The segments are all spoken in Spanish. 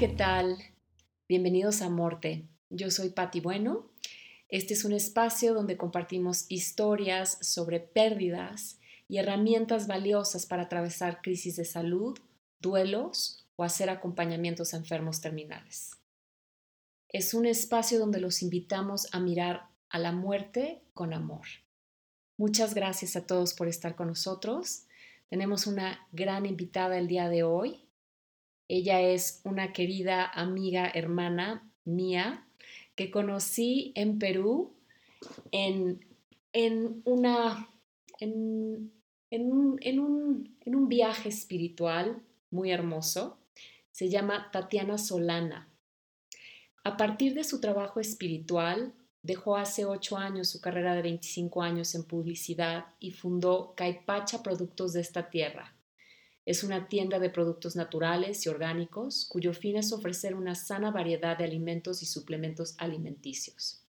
¿qué tal? Bienvenidos a Morte. Yo soy Patti Bueno. Este es un espacio donde compartimos historias sobre pérdidas y herramientas valiosas para atravesar crisis de salud, duelos o hacer acompañamientos a enfermos terminales. Es un espacio donde los invitamos a mirar a la muerte con amor. Muchas gracias a todos por estar con nosotros. Tenemos una gran invitada el día de hoy. Ella es una querida amiga, hermana mía, que conocí en Perú en, en, una, en, un, en un viaje espiritual muy hermoso. Se llama Tatiana Solana. A partir de su trabajo espiritual, dejó hace ocho años su carrera de 25 años en publicidad y fundó Caipacha Productos de esta Tierra, es una tienda de productos naturales y orgánicos cuyo fin es ofrecer una sana variedad de alimentos y suplementos alimenticios.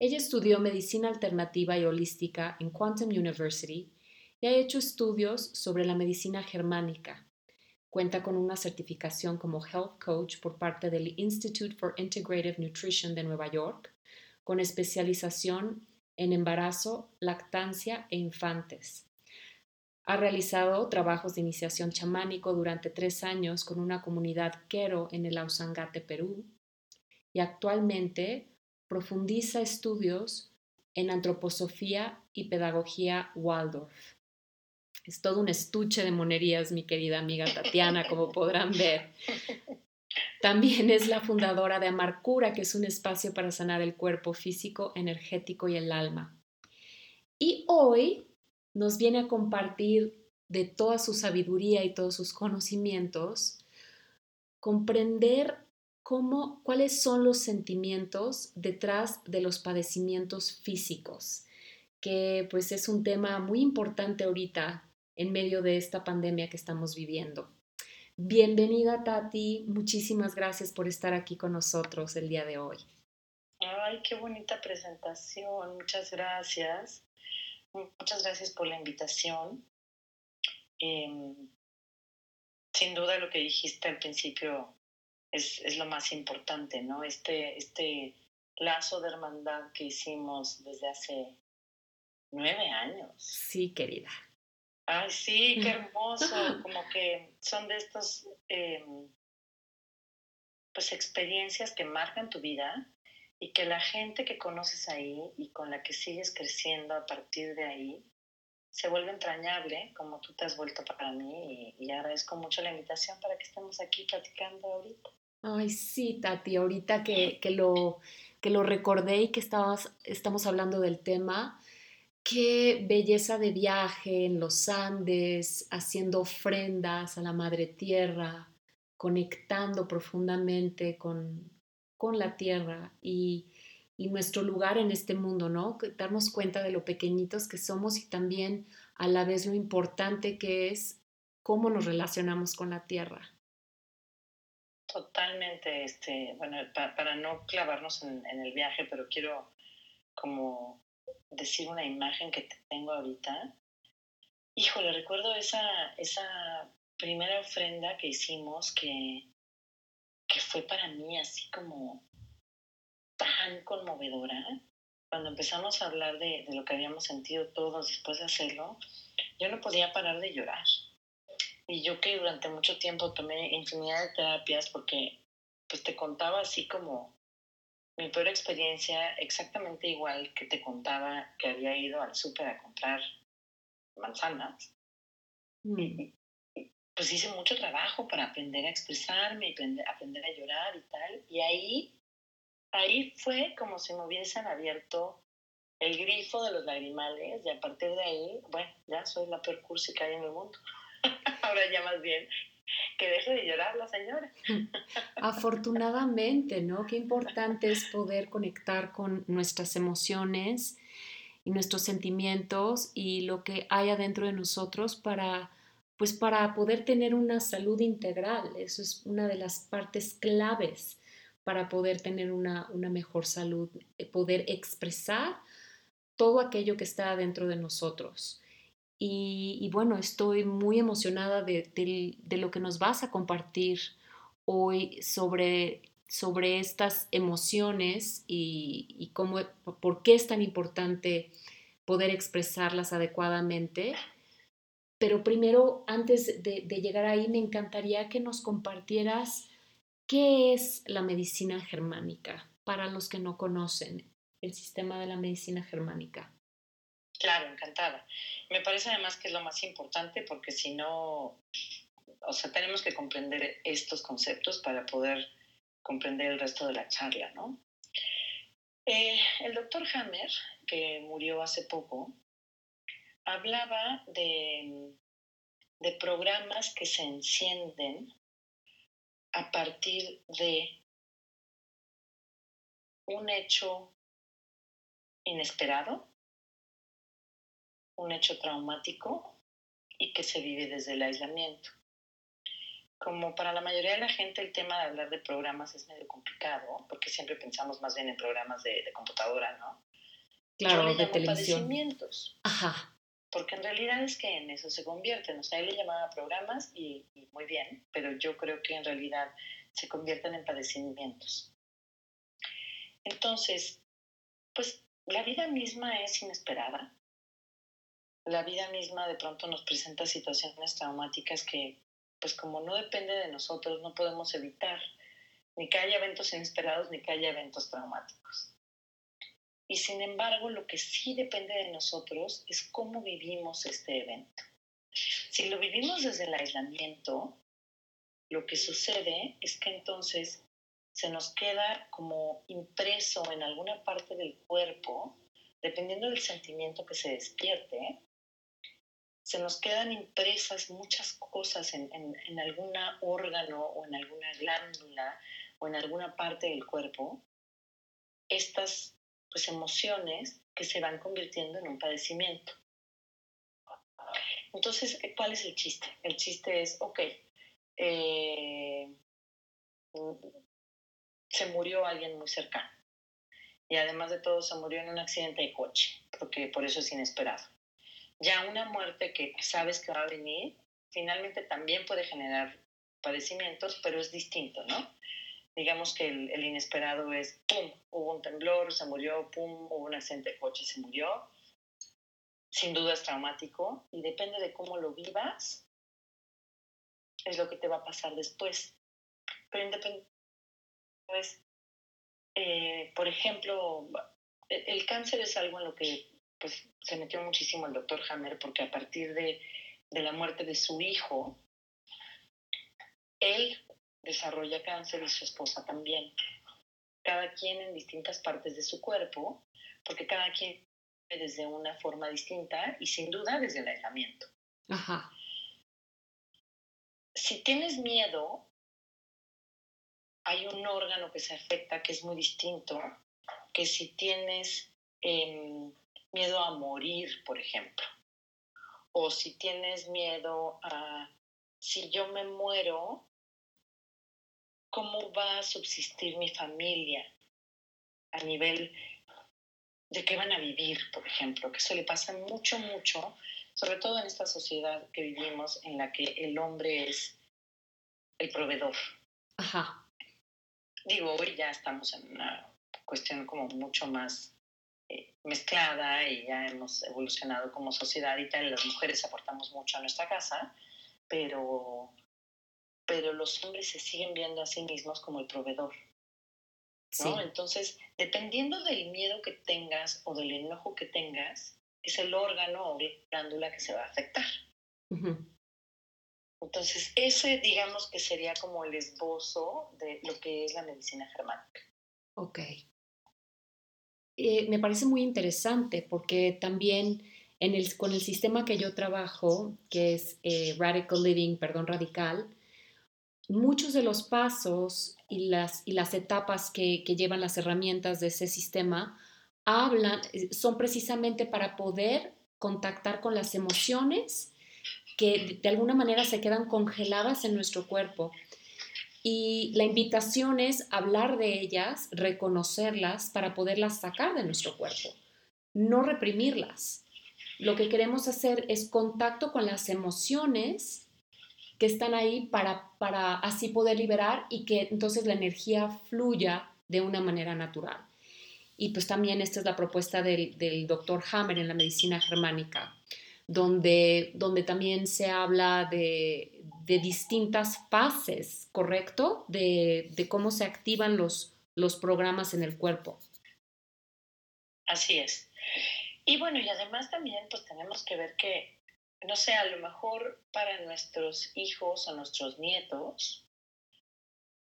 Ella estudió medicina alternativa y holística en Quantum University y ha hecho estudios sobre la medicina germánica. Cuenta con una certificación como Health Coach por parte del Institute for Integrative Nutrition de Nueva York, con especialización en embarazo, lactancia e infantes. Ha realizado trabajos de iniciación chamánico durante tres años con una comunidad quero en el Ausangate, Perú, y actualmente profundiza estudios en antroposofía y pedagogía Waldorf. Es todo un estuche de monerías, mi querida amiga Tatiana, como podrán ver. También es la fundadora de Amarcura, que es un espacio para sanar el cuerpo físico, energético y el alma. Y hoy nos viene a compartir de toda su sabiduría y todos sus conocimientos, comprender cómo, cuáles son los sentimientos detrás de los padecimientos físicos, que pues es un tema muy importante ahorita en medio de esta pandemia que estamos viviendo. Bienvenida Tati, muchísimas gracias por estar aquí con nosotros el día de hoy. Ay, qué bonita presentación, muchas gracias. Muchas gracias por la invitación. Em, sin duda lo que dijiste al principio es, es, lo más importante, ¿no? Este, este lazo de hermandad que hicimos desde hace nueve años. Sí, querida. Ay, sí, qué hermoso. Como que son de estos, em, pues, experiencias que marcan tu vida y que la gente que conoces ahí y con la que sigues creciendo a partir de ahí se vuelve entrañable, como tú te has vuelto para mí, y, agradezco mucho la invitación para que estemos aquí platicando ahorita. Ay, sí, Tati, ahorita que, que, lo, que lo recordé y que estamos hablando del tema, qué belleza de viaje en los Andes, haciendo ofrendas a la Madre Tierra, conectando profundamente con, con la tierra y, nuestro lugar en este mundo, ¿no? Darnos cuenta de lo pequeñitos que somos y también a la vez lo importante que es cómo nos relacionamos con la tierra. Totalmente, este, bueno, para, no clavarnos en, el viaje, pero quiero como decir una imagen que tengo ahorita. Híjole, recuerdo esa, esa primera ofrenda que hicimos que fue para mí así como tan conmovedora. Cuando empezamos a hablar de, lo que habíamos sentido todos después de hacerlo, yo no podía parar de llorar. Y yo que durante mucho tiempo tomé infinidad de terapias porque pues te contaba así como mi peor experiencia, exactamente igual que te contaba que había ido al súper a comprar manzanas. Mm pues hice mucho trabajo para aprender a expresarme, aprender, aprender a llorar y tal. Y ahí, ahí fue como si me hubiesen abierto el grifo de los lagrimales y a partir de ahí, bueno, ya soy la peor cursi que hay en el mundo. Ahora ya más bien que deje de llorar la señora. Afortunadamente, ¿no? Qué importante es poder conectar con nuestras emociones y nuestros sentimientos y lo que hay adentro de nosotros para pues para poder tener una salud integral. Eso es una de las partes claves para poder tener una, mejor salud, eh, poder expresar todo aquello que está dentro de nosotros. Y, bueno, estoy muy emocionada de, lo que nos vas a compartir hoy sobre, sobre estas emociones y, cómo, por qué es tan importante poder expresarlas adecuadamente. Pero primero, antes de, llegar ahí, me encantaría que nos compartieras qué es la medicina germánica para los que no conocen el sistema de la medicina germánica. Claro, encantada. Me parece además que es lo más importante porque si no, o sea, tenemos que comprender estos conceptos para poder comprender el resto de la charla, ¿no? Eh, el doctor Hammer, que murió hace poco, hablaba de, de programas que se encienden a partir de un hecho inesperado, un hecho traumático y que se vive desde el aislamiento. Como para la mayoría de la gente el tema de hablar de programas es medio complicado, porque siempre pensamos más bien en programas de, computadora, ¿no? Claro, de televisión. Padecimientos. Ajá. Porque en realidad es que en eso se convierten. O sea, él le llamaba programas y, muy bien, pero yo creo que en realidad se convierten en padecimientos. Entonces, pues la vida misma es inesperada. La vida misma de pronto nos presenta situaciones traumáticas que, pues como no depende de nosotros, no podemos evitar ni que haya eventos inesperados ni que haya eventos traumáticos. Y sin embargo, lo que sí depende de nosotros es cómo vivimos este evento. Si lo vivimos desde el aislamiento, lo que sucede es que entonces se nos queda como impreso en alguna parte del cuerpo, dependiendo del sentimiento que se despierte, se nos quedan impresas muchas cosas en, en, algún órgano o en alguna glándula o en alguna parte del cuerpo, estas pues, emociones que se van convirtiendo en un padecimiento. Entonces, ¿cuál es el chiste? El chiste es, ok, eh, se murió alguien muy cercano. Y además de todo, se murió en un accidente de coche, porque por eso es inesperado. Ya una muerte que sabes que va a venir, finalmente también puede generar padecimientos, pero es distinto, ¿no? Digamos que el, inesperado es, ¡pum!, hubo un temblor, se murió, ¡pum!, hubo un accidente de coche, se murió. Sin duda es traumático y depende de cómo lo vivas, es lo que te va a pasar después. Pero independientemente pues, eh, por ejemplo, el cáncer es algo en lo que pues, se metió muchísimo el doctor Hammer, porque a partir de, de la muerte de su hijo, él desarrolla cáncer y su esposa también. Cada quien en distintas partes de su cuerpo, porque cada quien desde una forma distinta y sin duda desde el aislamiento. Ajá. Si tienes miedo, hay un órgano que se afecta que es muy distinto, que si tienes em, miedo a morir, por ejemplo, o si tienes miedo a, si yo me muero, ¿cómo va a subsistir mi familia a nivel de qué van a vivir, por ejemplo? Que eso le pasa mucho, mucho, sobre todo en esta sociedad que vivimos en la que el hombre es el proveedor. Ajá digo, hoy ya estamos en una cuestión como mucho más eh, mezclada y ya hemos evolucionado como sociedad y tal, las mujeres aportamos mucho a nuestra casa, pero, pero los hombres se siguen viendo a sí mismos como el proveedor. ¿no? Entonces, dependiendo del miedo que tengas o del enojo que tengas, es el órgano o la glándula que se va a afectar. Entonces, ese digamos que sería como el esbozo de lo que es la medicina germánica. Ok. Eh, me parece muy interesante porque también en el, con el sistema que yo trabajo, que es eh, Radical Living, perdón, radical, muchos de los pasos y las, y las etapas que, que llevan las herramientas de ese sistema hablan, eh, son precisamente para poder contactar con las emociones que de alguna manera se quedan congeladas en nuestro cuerpo. Y la invitación es hablar de ellas, reconocerlas para poderlas sacar de nuestro cuerpo, no reprimirlas. Lo que queremos hacer es contacto con las emociones que están ahí para, para así poder liberar y que entonces la energía fluya de una manera natural. Y pues también esta es la propuesta del, del doctor Hammer en la medicina germánica, donde, donde también se habla de, de distintas fases, ¿correcto? De, de, cómo se activan los, los programas en el cuerpo. Así es. Y bueno, y además también pues tenemos que ver que no sé, a lo mejor para nuestros hijos o nuestros nietos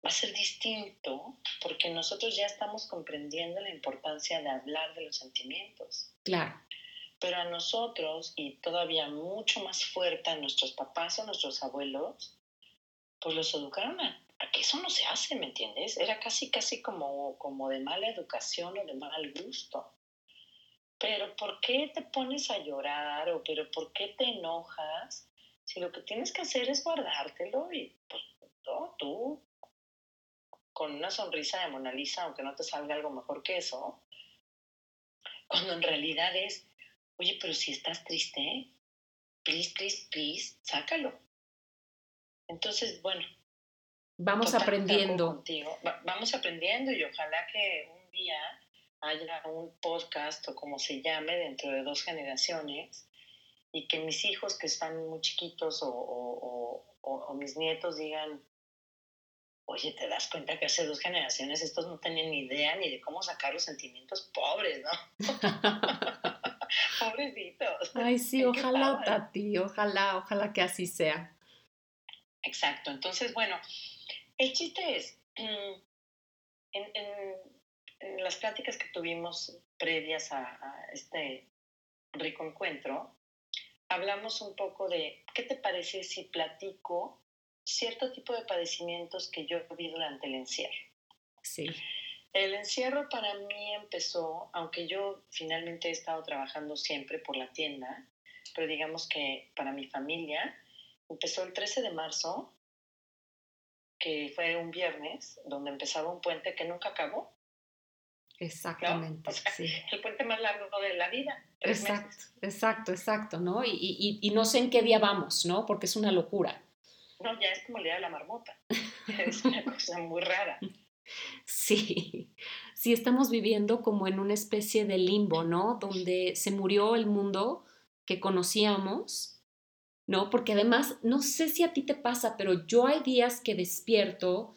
va a ser distinto porque nosotros ya estamos comprendiendo la importancia de hablar de los sentimientos. Claro. Pero a nosotros, y todavía mucho más fuerte a nuestros papás o nuestros abuelos, pues los educaron a, que eso no se hace, ¿me entiendes? Era casi, casi como, como de mala educación o de mal gusto pero ¿por qué te pones a llorar o pero por qué te enojas? Si lo que tienes que hacer es guardártelo y pues tú con una sonrisa de Mona Lisa, aunque no te salga algo mejor que eso, cuando en realidad es, oye, pero si estás triste, please, please, please, sácalo. Entonces, bueno. Vamos aprendiendo. vamos aprendiendo y ojalá que un día haya un podcast o como se llame dentro de dos generaciones y que mis hijos que están muy chiquitos o, o, o, mis nietos digan, oye, te das cuenta que hace dos generaciones estos no tenían ni idea ni de cómo sacar los sentimientos pobres, ¿no? Pobrecitos. Ay, sí, ojalá, Tati, ojalá, ojalá que así sea. Exacto, entonces, bueno, el chiste es, en, en en las pláticas que tuvimos previas a, este rico encuentro, hablamos un poco de qué te parece si platico cierto tipo de padecimientos que yo vi durante el encierro. Sí. El encierro para mí empezó, aunque yo finalmente he estado trabajando siempre por la tienda, pero digamos que para mi familia empezó el 13 de marzo, que fue un viernes, donde empezaba un puente que nunca acabó, Exactamente. sí. El puente más largo de la vida. Exacto, exacto, exacto, ¿no? Y, y, y, no sé en qué día vamos, ¿no? Porque es una locura. No, ya es como el día de la marmota. es una cosa muy rara. Sí, sí, estamos viviendo como en una especie de limbo, ¿no? Donde se murió el mundo que conocíamos, ¿no? Porque además, no sé si a ti te pasa, pero yo hay días que despierto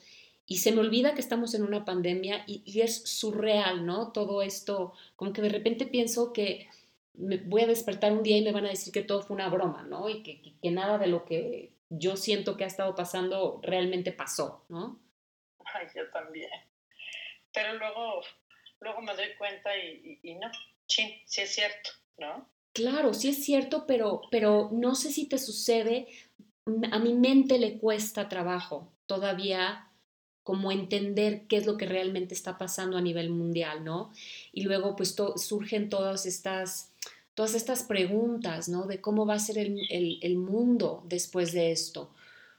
y se me olvida que estamos en una pandemia y, es surreal, ¿no? Todo esto, como que de repente pienso que me voy a despertar un día y me van a decir que todo fue una broma, ¿no? Y que, que, nada de lo que yo siento que ha estado pasando realmente pasó, ¿no? Ay, yo también. Pero luego, luego me doy cuenta y, y, no, sí, sí es cierto, ¿no? Claro, sí es cierto, pero, pero no sé si te sucede, a mi mente le cuesta trabajo todavía como entender qué es lo que realmente está pasando a nivel mundial, ¿no? Y luego pues surgen todas estas, todas estas preguntas, ¿no? De cómo va a ser el, el, mundo después de esto.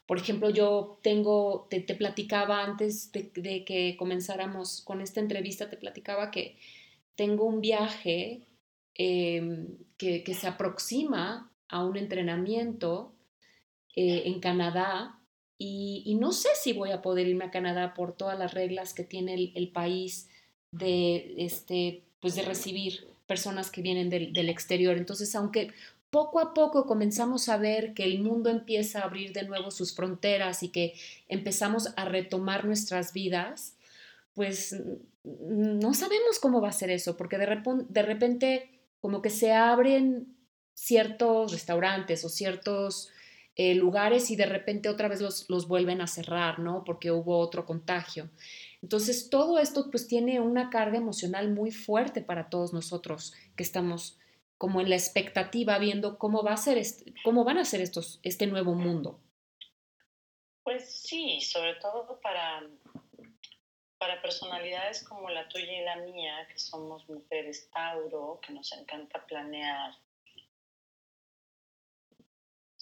Por ejemplo, yo tengo, te, platicaba antes de, que comenzáramos con esta entrevista, te platicaba que tengo un viaje em, que, que, se aproxima a un entrenamiento eh, en Canadá y, no sé si voy a poder irme a Canadá por todas las reglas que tiene el, país de, este, pues de recibir personas que vienen del, exterior. Entonces, aunque poco a poco comenzamos a ver que el mundo empieza a abrir de nuevo sus fronteras y que empezamos a retomar nuestras vidas, pues no sabemos cómo va a ser eso, porque de, de repente como que se abren ciertos restaurantes o ciertos eh, lugares y de repente otra vez los, los vuelven a cerrar, ¿no? Porque hubo otro contagio. Entonces, todo esto pues tiene una carga emocional muy fuerte para todos nosotros que estamos como en la expectativa viendo cómo va a ser cómo van a ser estos este nuevo mundo. Pues sí, sobre todo para para personalidades como la tuya y la mía, que somos mujeres Tauro, que nos encanta planear,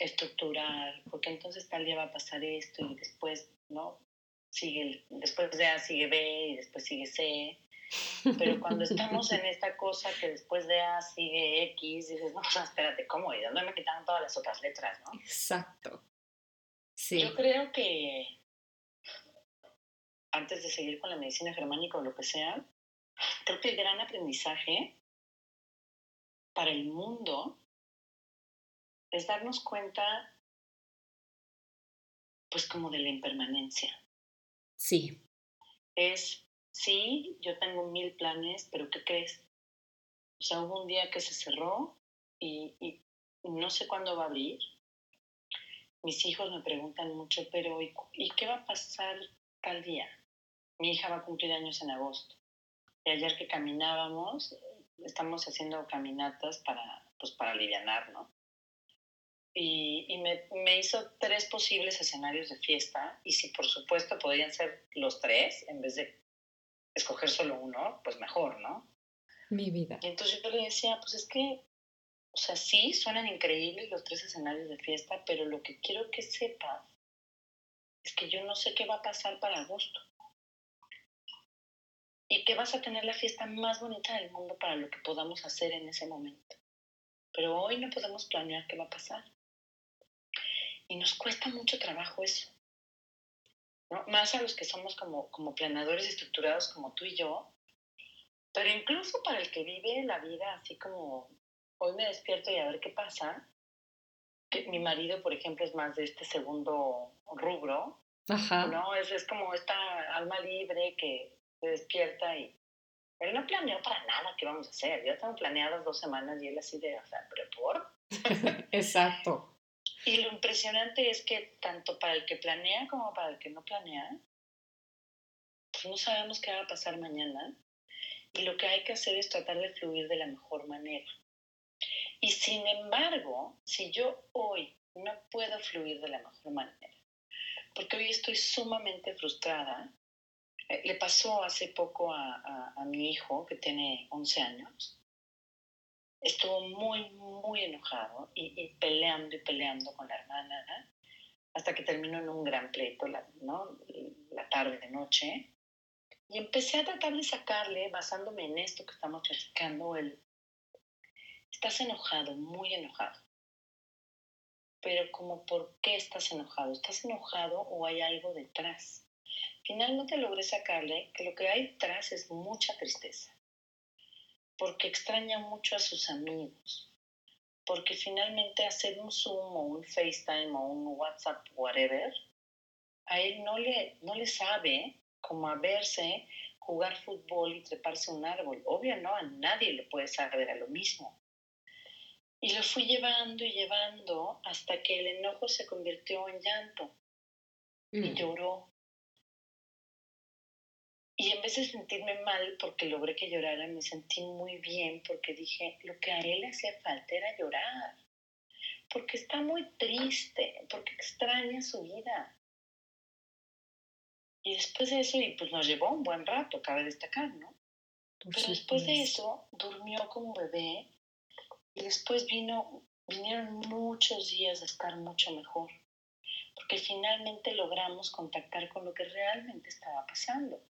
estructurar, porque entonces tal día va a pasar esto y después, ¿no? Sigue, después de A sigue B y después sigue C. Pero cuando estamos en esta cosa que después de A sigue X, dices, no, espérate, ¿cómo? ¿Y dónde me quitaron todas las otras letras, no? Exacto. Yo creo que antes de seguir con la medicina germánica o lo que sea, creo que el gran aprendizaje para el mundo es darnos cuenta, pues como de la impermanencia. Sí. Es, sí, yo tengo mil planes, pero ¿qué crees? O sea, hubo un día que se cerró y, y no sé cuándo va a abrir. Mis hijos me preguntan mucho, pero ¿y, ¿y qué va a pasar tal día? Mi hija va a cumplir años en agosto. Y ayer que caminábamos, estamos haciendo caminatas para, pues, para aliviar, ¿no? Y, y me, me, hizo tres posibles escenarios de fiesta y si por supuesto podrían ser los tres en vez de escoger solo uno, pues mejor, ¿no? Mi vida. Y entonces yo le decía, pues es que, o sea, sí, suenan increíbles los tres escenarios de fiesta, pero lo que quiero que sepas es que yo no sé qué va a pasar para agosto y que vas a tener la fiesta más bonita del mundo para lo que podamos hacer en ese momento. Pero hoy no podemos planear qué va a pasar. Y nos cuesta mucho trabajo eso. ¿no? Más a los que somos como, como planeadores estructurados como tú y yo, pero incluso para el que vive la vida así como hoy me despierto y a ver qué pasa. Que mi marido, por ejemplo, es más de este segundo rubro. Ajá. ¿no? Es, es como esta alma libre que se despierta y él no planeó para nada qué vamos a hacer. Yo tengo planeadas dos semanas y él así de, o sea, pero por. Exacto. Y lo impresionante es que tanto para el que planea como para el que no planea, pues no sabemos qué va a pasar mañana. Y lo que hay que hacer es tratar de fluir de la mejor manera. Y sin embargo, si yo hoy no puedo fluir de la mejor manera, porque hoy estoy sumamente frustrada eh, le pasó hace poco a, mi hijo, que tiene 11 años. Estuvo muy, muy enojado y, peleando y peleando con la hermana hasta que terminó en un gran pleito la, tarde, noche. Y empecé a tratar de sacarle, basándome en esto que estamos platicando, el, estás enojado, muy enojado. Pero como, ¿por qué estás enojado? ¿Estás enojado o hay algo detrás? Finalmente logré sacarle que lo que hay detrás es mucha tristeza, porque extraña mucho a sus amigos, porque finalmente hacer un Zoom o un FaceTime o un WhatsApp, whatever, a él no le, no le sabe como a verse, jugar fútbol y treparse un árbol. Obvio, no, a nadie le puede saber a lo mismo. Y lo fui llevando y llevando hasta que el enojo se convirtió en llanto. Y mm. lloró y en vez de sentirme mal porque logré que llorara, me sentí muy bien porque dije, lo que a él le hacía falta era llorar. Porque está muy triste, porque extraña su vida. Y después de eso, y pues nos llevó un buen rato, cabe destacar, ¿no? Pero después de eso, durmió como bebé y después vino, vinieron muchos días de estar mucho mejor. Porque finalmente logramos contactar con lo que realmente estaba pasando.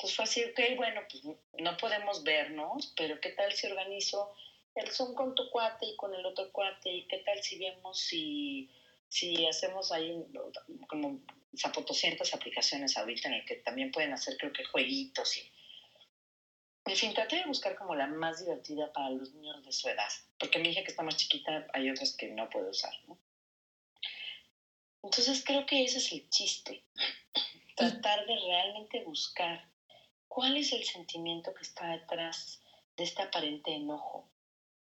Pues fue así, ok, bueno, pues no podemos vernos, pero ¿qué tal si organizo el Zoom con tu cuate y con el otro cuate? ¿Y qué tal si vemos si, si hacemos ahí como 200 aplicaciones ahorita en el que también pueden hacer creo que jueguitos y... En fin, traté de buscar como la más divertida para los niños de su edad, porque mi hija que está más chiquita hay otras que no puede usar, ¿no? Entonces creo que ese es el chiste, tratar de realmente buscar ¿Cuál es el sentimiento que está detrás de este aparente enojo?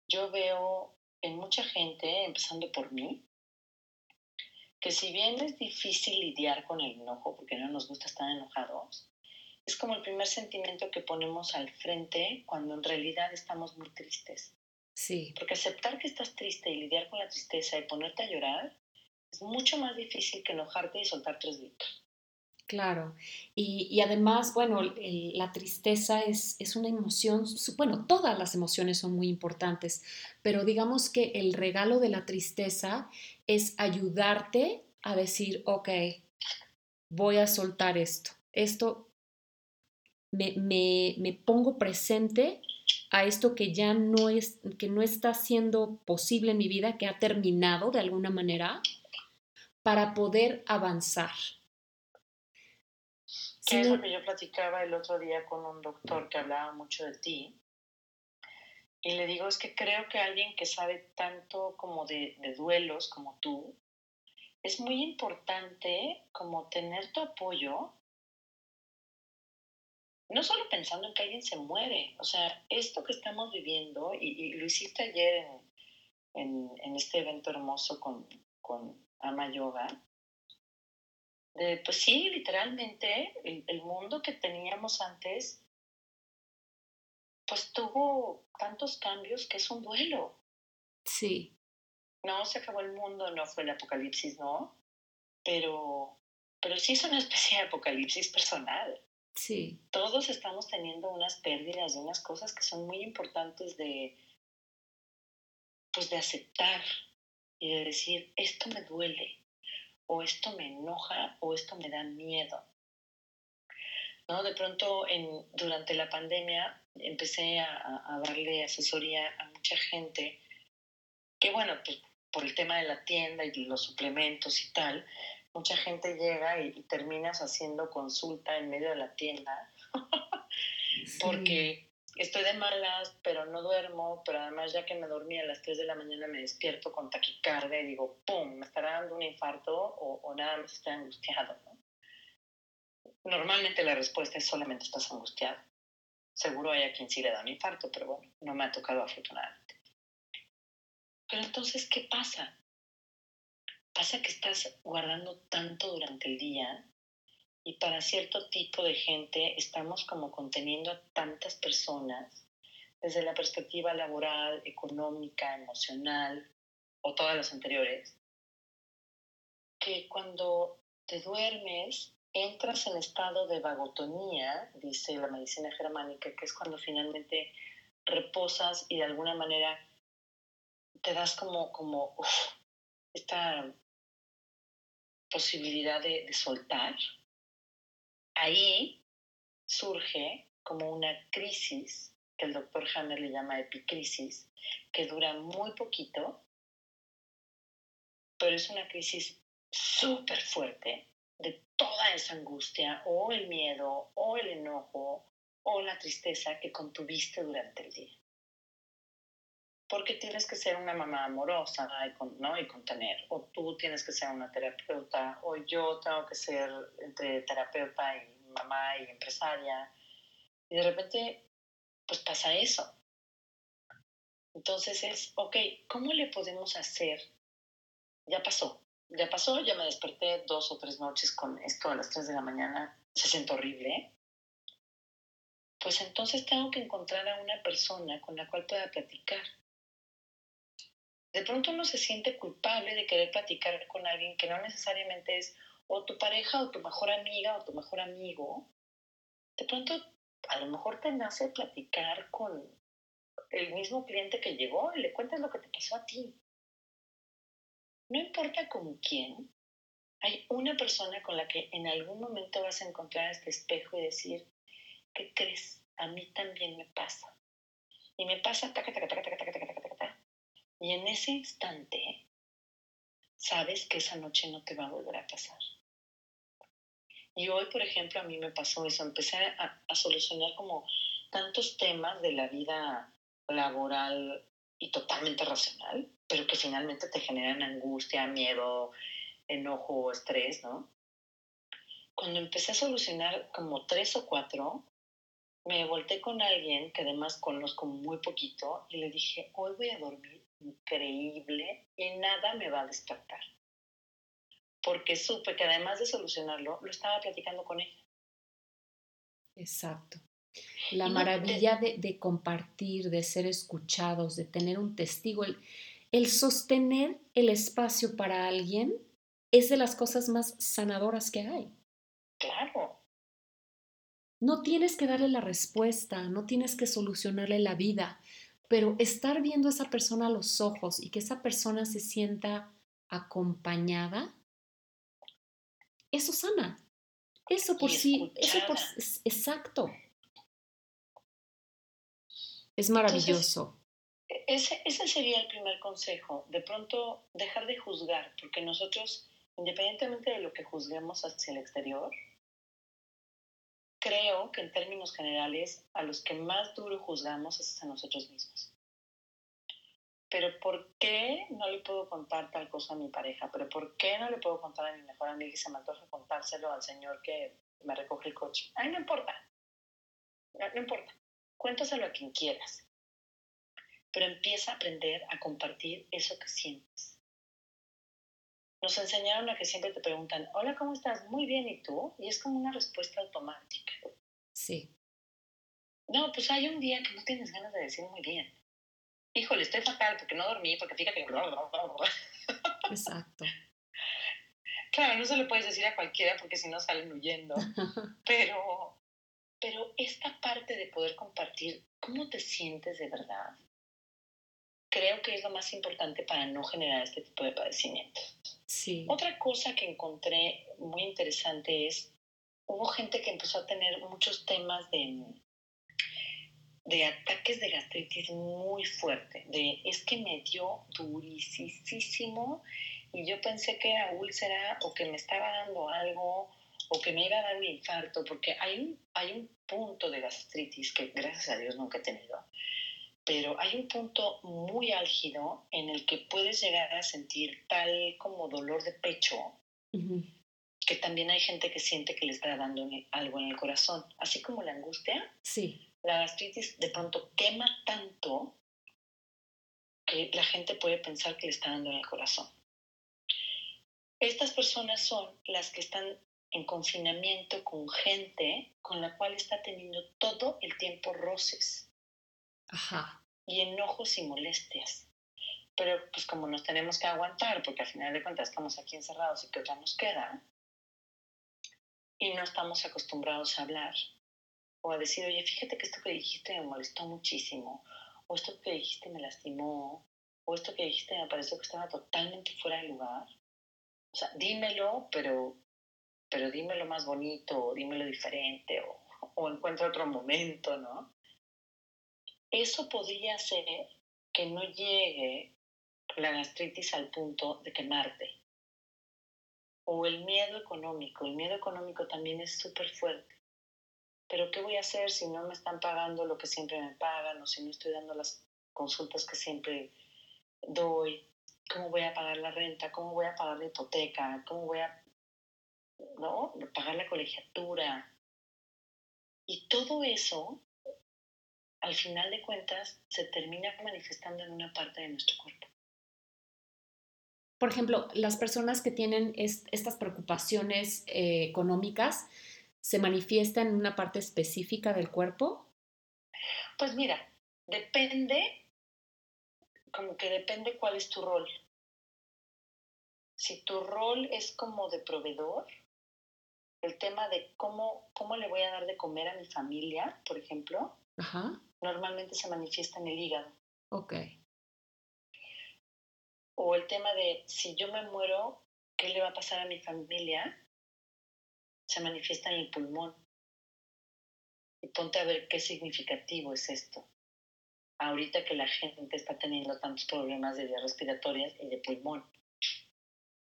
Yo veo en mucha gente, empezando por mí, que si bien es difícil lidiar con el enojo, porque no nos gusta estar enojados, es como el primer sentimiento que ponemos al frente cuando en realidad estamos muy tristes. Sí. Porque aceptar que estás triste y lidiar con la tristeza y ponerte a llorar es mucho más difícil que enojarte y soltar tres gritos. Claro, y, además, bueno, la tristeza es, es, una emoción, bueno, todas las emociones son muy importantes, pero digamos que el regalo de la tristeza es ayudarte a decir, ok, voy a soltar esto, esto me, me, me pongo presente a esto que ya no, es, que no está siendo posible en mi vida, que ha terminado de alguna manera, para poder avanzar. Que es lo que yo platicaba el otro día con un doctor que hablaba mucho de ti. Y le digo, es que creo que alguien que sabe tanto como de, de duelos como tú, es muy importante como tener tu apoyo, no solo pensando en que alguien se muere, o sea, esto que estamos viviendo, y, lo hiciste ayer en, en, este evento hermoso con, con Ama Yoga, de, pues sí, literalmente el, el mundo que teníamos antes, pues tuvo tantos cambios que es un duelo. Sí no se acabó el mundo, no fue el apocalipsis, no, pero, pero sí es una especie de apocalipsis personal. Sí. Todos estamos teniendo unas pérdidas de unas cosas que son muy importantes de, pues de aceptar y de decir, esto me duele, o esto me enoja, o esto me da miedo. ¿No? De pronto, en, durante la pandemia, empecé a, a darle asesoría a mucha gente que, bueno, pues por el tema de la tienda y los suplementos y tal, mucha gente llega y, terminas haciendo consulta en medio de la tienda porque estoy de malas, pero no duermo, pero además ya que me dormí a las 3 de la mañana me despierto con taquicardia y digo, ¡pum!, me estará dando un infarto o, nada más estoy angustiado, Normalmente la respuesta es solamente estás angustiado. Seguro hay a quien sí le da un infarto, pero bueno, no me ha tocado afortunadamente. Pero entonces, ¿qué pasa? Pasa que estás guardando tanto durante el día y para cierto tipo de gente estamos como conteniendo a tantas personas desde la perspectiva laboral, económica, emocional o todas las anteriores, que cuando te duermes entras en estado de vagotonía, dice la medicina germánica, que es cuando finalmente reposas y de alguna manera te das como, como esta posibilidad de, soltar, ahí surge como una crisis que el doctor Hammer le llama epicrisis, que dura muy poquito, pero es una crisis súper fuerte de toda esa angustia o el miedo o el enojo o la tristeza que contuviste durante el día porque tienes que ser una mamá amorosa y, ¿no? y contener, o tú tienes que ser una terapeuta, o yo tengo que ser entre terapeuta y mamá y empresaria. Y de repente, pues pasa eso. Entonces es, ok, ¿cómo le podemos hacer? Ya pasó, ya pasó, ya me desperté dos o tres noches con esto a las tres de la mañana, se siente horrible. Pues entonces tengo que encontrar a una persona con la cual pueda platicar de pronto uno se siente culpable de querer platicar con alguien que no necesariamente es o tu pareja o tu mejor amiga o tu mejor amigo. De pronto a lo mejor te nace platicar con el mismo cliente que llegó y le cuentas lo que te pasó a ti. No importa con quién, hay una persona con la que en algún momento vas a encontrar este espejo y decir, ¿qué crees? A mí también me pasa. Y me pasa taca, taca, taca, taca, taca, taca, taca, taca, y en ese instante, sabes que esa noche no te va a volver a pasar. Y hoy, por ejemplo, a mí me pasó eso. Empecé a, a solucionar como tantos temas de la vida laboral y totalmente racional, pero que finalmente te generan angustia, miedo, enojo, estrés, ¿no? Cuando empecé a solucionar como tres o cuatro, me volteé con alguien que además conozco muy poquito y le dije, hoy voy a dormir increíble y nada me va a despertar. Porque supe que además de solucionarlo, lo estaba platicando con ella. Exacto. La maravilla de, compartir, de ser escuchados, de tener un testigo, el, el sostener el espacio para alguien es de las cosas más sanadoras que hay. Claro. No tienes que darle la respuesta, no tienes que solucionarle la vida, pero estar viendo a esa persona a los ojos y que esa persona se sienta acompañada, eso sana. Eso por sí, eso por exacto. Es maravilloso. E, ese, ese sería el primer consejo. De pronto, dejar de juzgar, porque nosotros independientemente de lo que juzguemos hacia el exterior, creo que en términos generales a los que más duro juzgamos es a nosotros mismos. Pero ¿por qué no le puedo contar tal cosa a mi pareja? ¿Pero por qué no le puedo contar a mi mejor amiga y se me antoja contárselo al señor que me recoge el coche? Ay, no importa. No importa. Cuéntaselo a quien quieras. Pero empieza a aprender a compartir eso que sientes nos enseñaron a que siempre te preguntan, hola, ¿cómo estás? Muy bien, ¿y tú? Y es como una respuesta automática. Sí. No, pues hay un día que no tienes ganas de decir muy bien. Híjole, estoy fatal porque no dormí, porque fíjate que... Exacto. Claro, no se lo puedes decir a cualquiera porque si no salen huyendo. Pero, pero esta parte de poder compartir cómo te sientes de verdad, creo que es lo más importante para no generar este tipo de padecimientos. Sí. Otra cosa que encontré muy interesante es, hubo gente que empezó a tener muchos temas de, de ataques de gastritis muy fuerte, de es que me dio durísimo y yo pensé que era úlcera o que me estaba dando algo o que me iba a dar un infarto, porque hay un, hay un punto de gastritis que gracias a Dios nunca he tenido, pero hay un punto muy álgido en el que puedes llegar a sentir tal como dolor de pecho, que también hay gente que siente que le está dando algo en el corazón, así como la angustia. Sí. La gastritis de pronto quema tanto que la gente puede pensar que le está dando en el corazón. Estas personas son las que están en confinamiento con gente con la cual está teniendo todo el tiempo roces. Ajá. Y enojos y molestias. Pero pues como nos tenemos que aguantar, porque al final de cuentas estamos aquí encerrados y que otra nos queda, y no estamos acostumbrados a hablar o a decir, oye, fíjate que esto que dijiste me molestó muchísimo, o esto que dijiste me lastimó, o esto que dijiste me pareció que estaba totalmente fuera de lugar. O sea, dímelo, pero, pero dímelo más bonito, o dímelo diferente, o, o encuentra otro momento, ¿no? Eso podría hacer que no llegue la gastritis al punto de quemarte. O el miedo económico. El miedo económico también es súper fuerte. Pero ¿qué voy a hacer si no me están pagando lo que siempre me pagan o si no estoy dando las consultas que siempre doy? ¿Cómo voy a pagar la renta? ¿Cómo voy a pagar la hipoteca? ¿Cómo voy a ¿no? pagar la colegiatura? Y todo eso al final de cuentas se termina manifestando en una parte de nuestro cuerpo. Por ejemplo, las personas que tienen estas preocupaciones eh, económicas, ¿se manifiestan en una parte específica del cuerpo? Pues mira, depende, como que depende cuál es tu rol. Si tu rol es como de proveedor, el tema de cómo, cómo le voy a dar de comer a mi familia, por ejemplo, Ajá normalmente se manifiesta en el hígado. Ok. O el tema de si yo me muero, ¿qué le va a pasar a mi familia? Se manifiesta en el pulmón. Y ponte a ver qué significativo es esto. Ahorita que la gente está teniendo tantos problemas de vías respiratorias y de pulmón.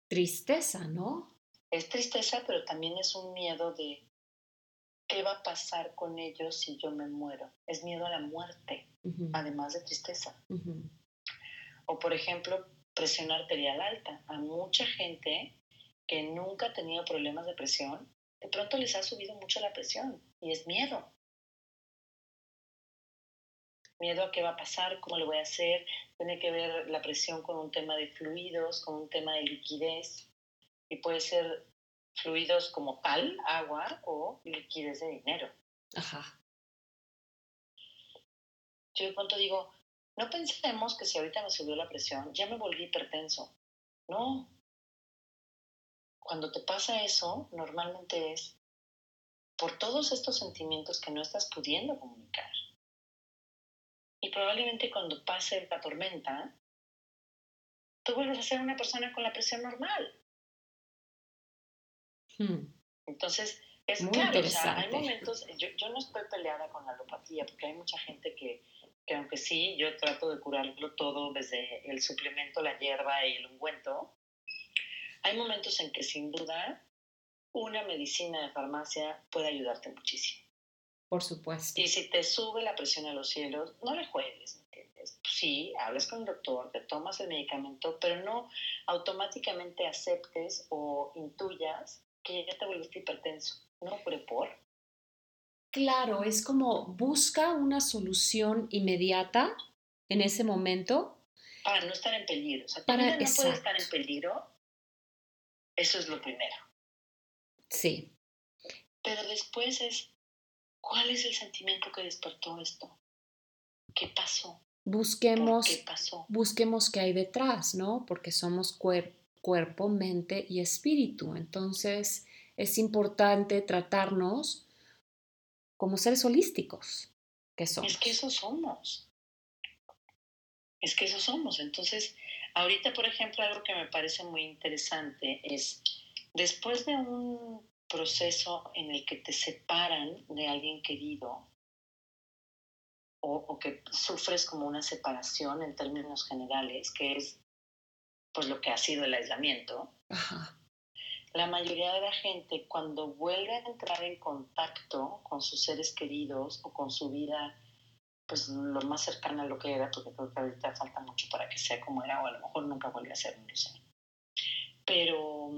Tristeza, ¿no? Es tristeza, pero también es un miedo de ¿qué va a pasar con ellos si yo me muero? Es miedo a la muerte, además de tristeza. O por ejemplo, presión arterial alta. A mucha gente que nunca ha tenido problemas de presión, de pronto les ha subido mucho la presión y es miedo. Miedo a qué va a pasar, cómo lo voy a hacer. Tiene que ver la presión con un tema de fluidos, con un tema de liquidez. Y puede ser fluidos como tal, agua o liquidez de dinero. Ajá. Yo de pronto digo, no pensemos que si ahorita me subió la presión, ya me volví hipertenso. No. Cuando te pasa eso, normalmente es por todos estos sentimientos que no estás pudiendo comunicar. Y probablemente cuando pase la tormenta, tú vuelves a ser una persona con la presión normal. Hmm. Entonces, es Muy claro, o sea, hay momentos, yo, yo, no estoy peleada con la alopatía, porque hay mucha gente que, que, aunque sí, yo trato de curarlo todo desde el suplemento, la hierba y el ungüento, hay momentos en que sin duda una medicina de farmacia puede ayudarte muchísimo. Por supuesto. Y si te sube la presión a los cielos, no le juegues, ¿entiendes? Sí, hablas con el doctor, te tomas el medicamento, pero no automáticamente aceptes o intuyas que ya te volviste hipertenso. No, pero por. Claro, es como busca una solución inmediata en ese momento. Para no estar en peligro. O sea, para, no puede estar en peligro. Eso es lo primero. Sí. Pero después es, ¿cuál es el sentimiento que despertó esto? ¿Qué pasó? Busquemos, qué pasó? busquemos qué hay detrás, ¿no? Porque somos cuerpo, mente y espíritu. Entonces, es importante tratarnos como seres holísticos que somos. Es que eso somos. Es que eso somos. Entonces, ahorita, por ejemplo, algo que me parece muy interesante es Después de un proceso en el que te separan de alguien querido o, que sufres como una separación en términos generales, que es pues lo que ha sido el aislamiento, la mayoría de la gente cuando vuelve a entrar en contacto con sus seres queridos o con su vida, pues lo más cercana a lo que era, porque creo que ahorita falta mucho para que sea como era, o a lo mejor nunca vuelve a ser, no sé. Pero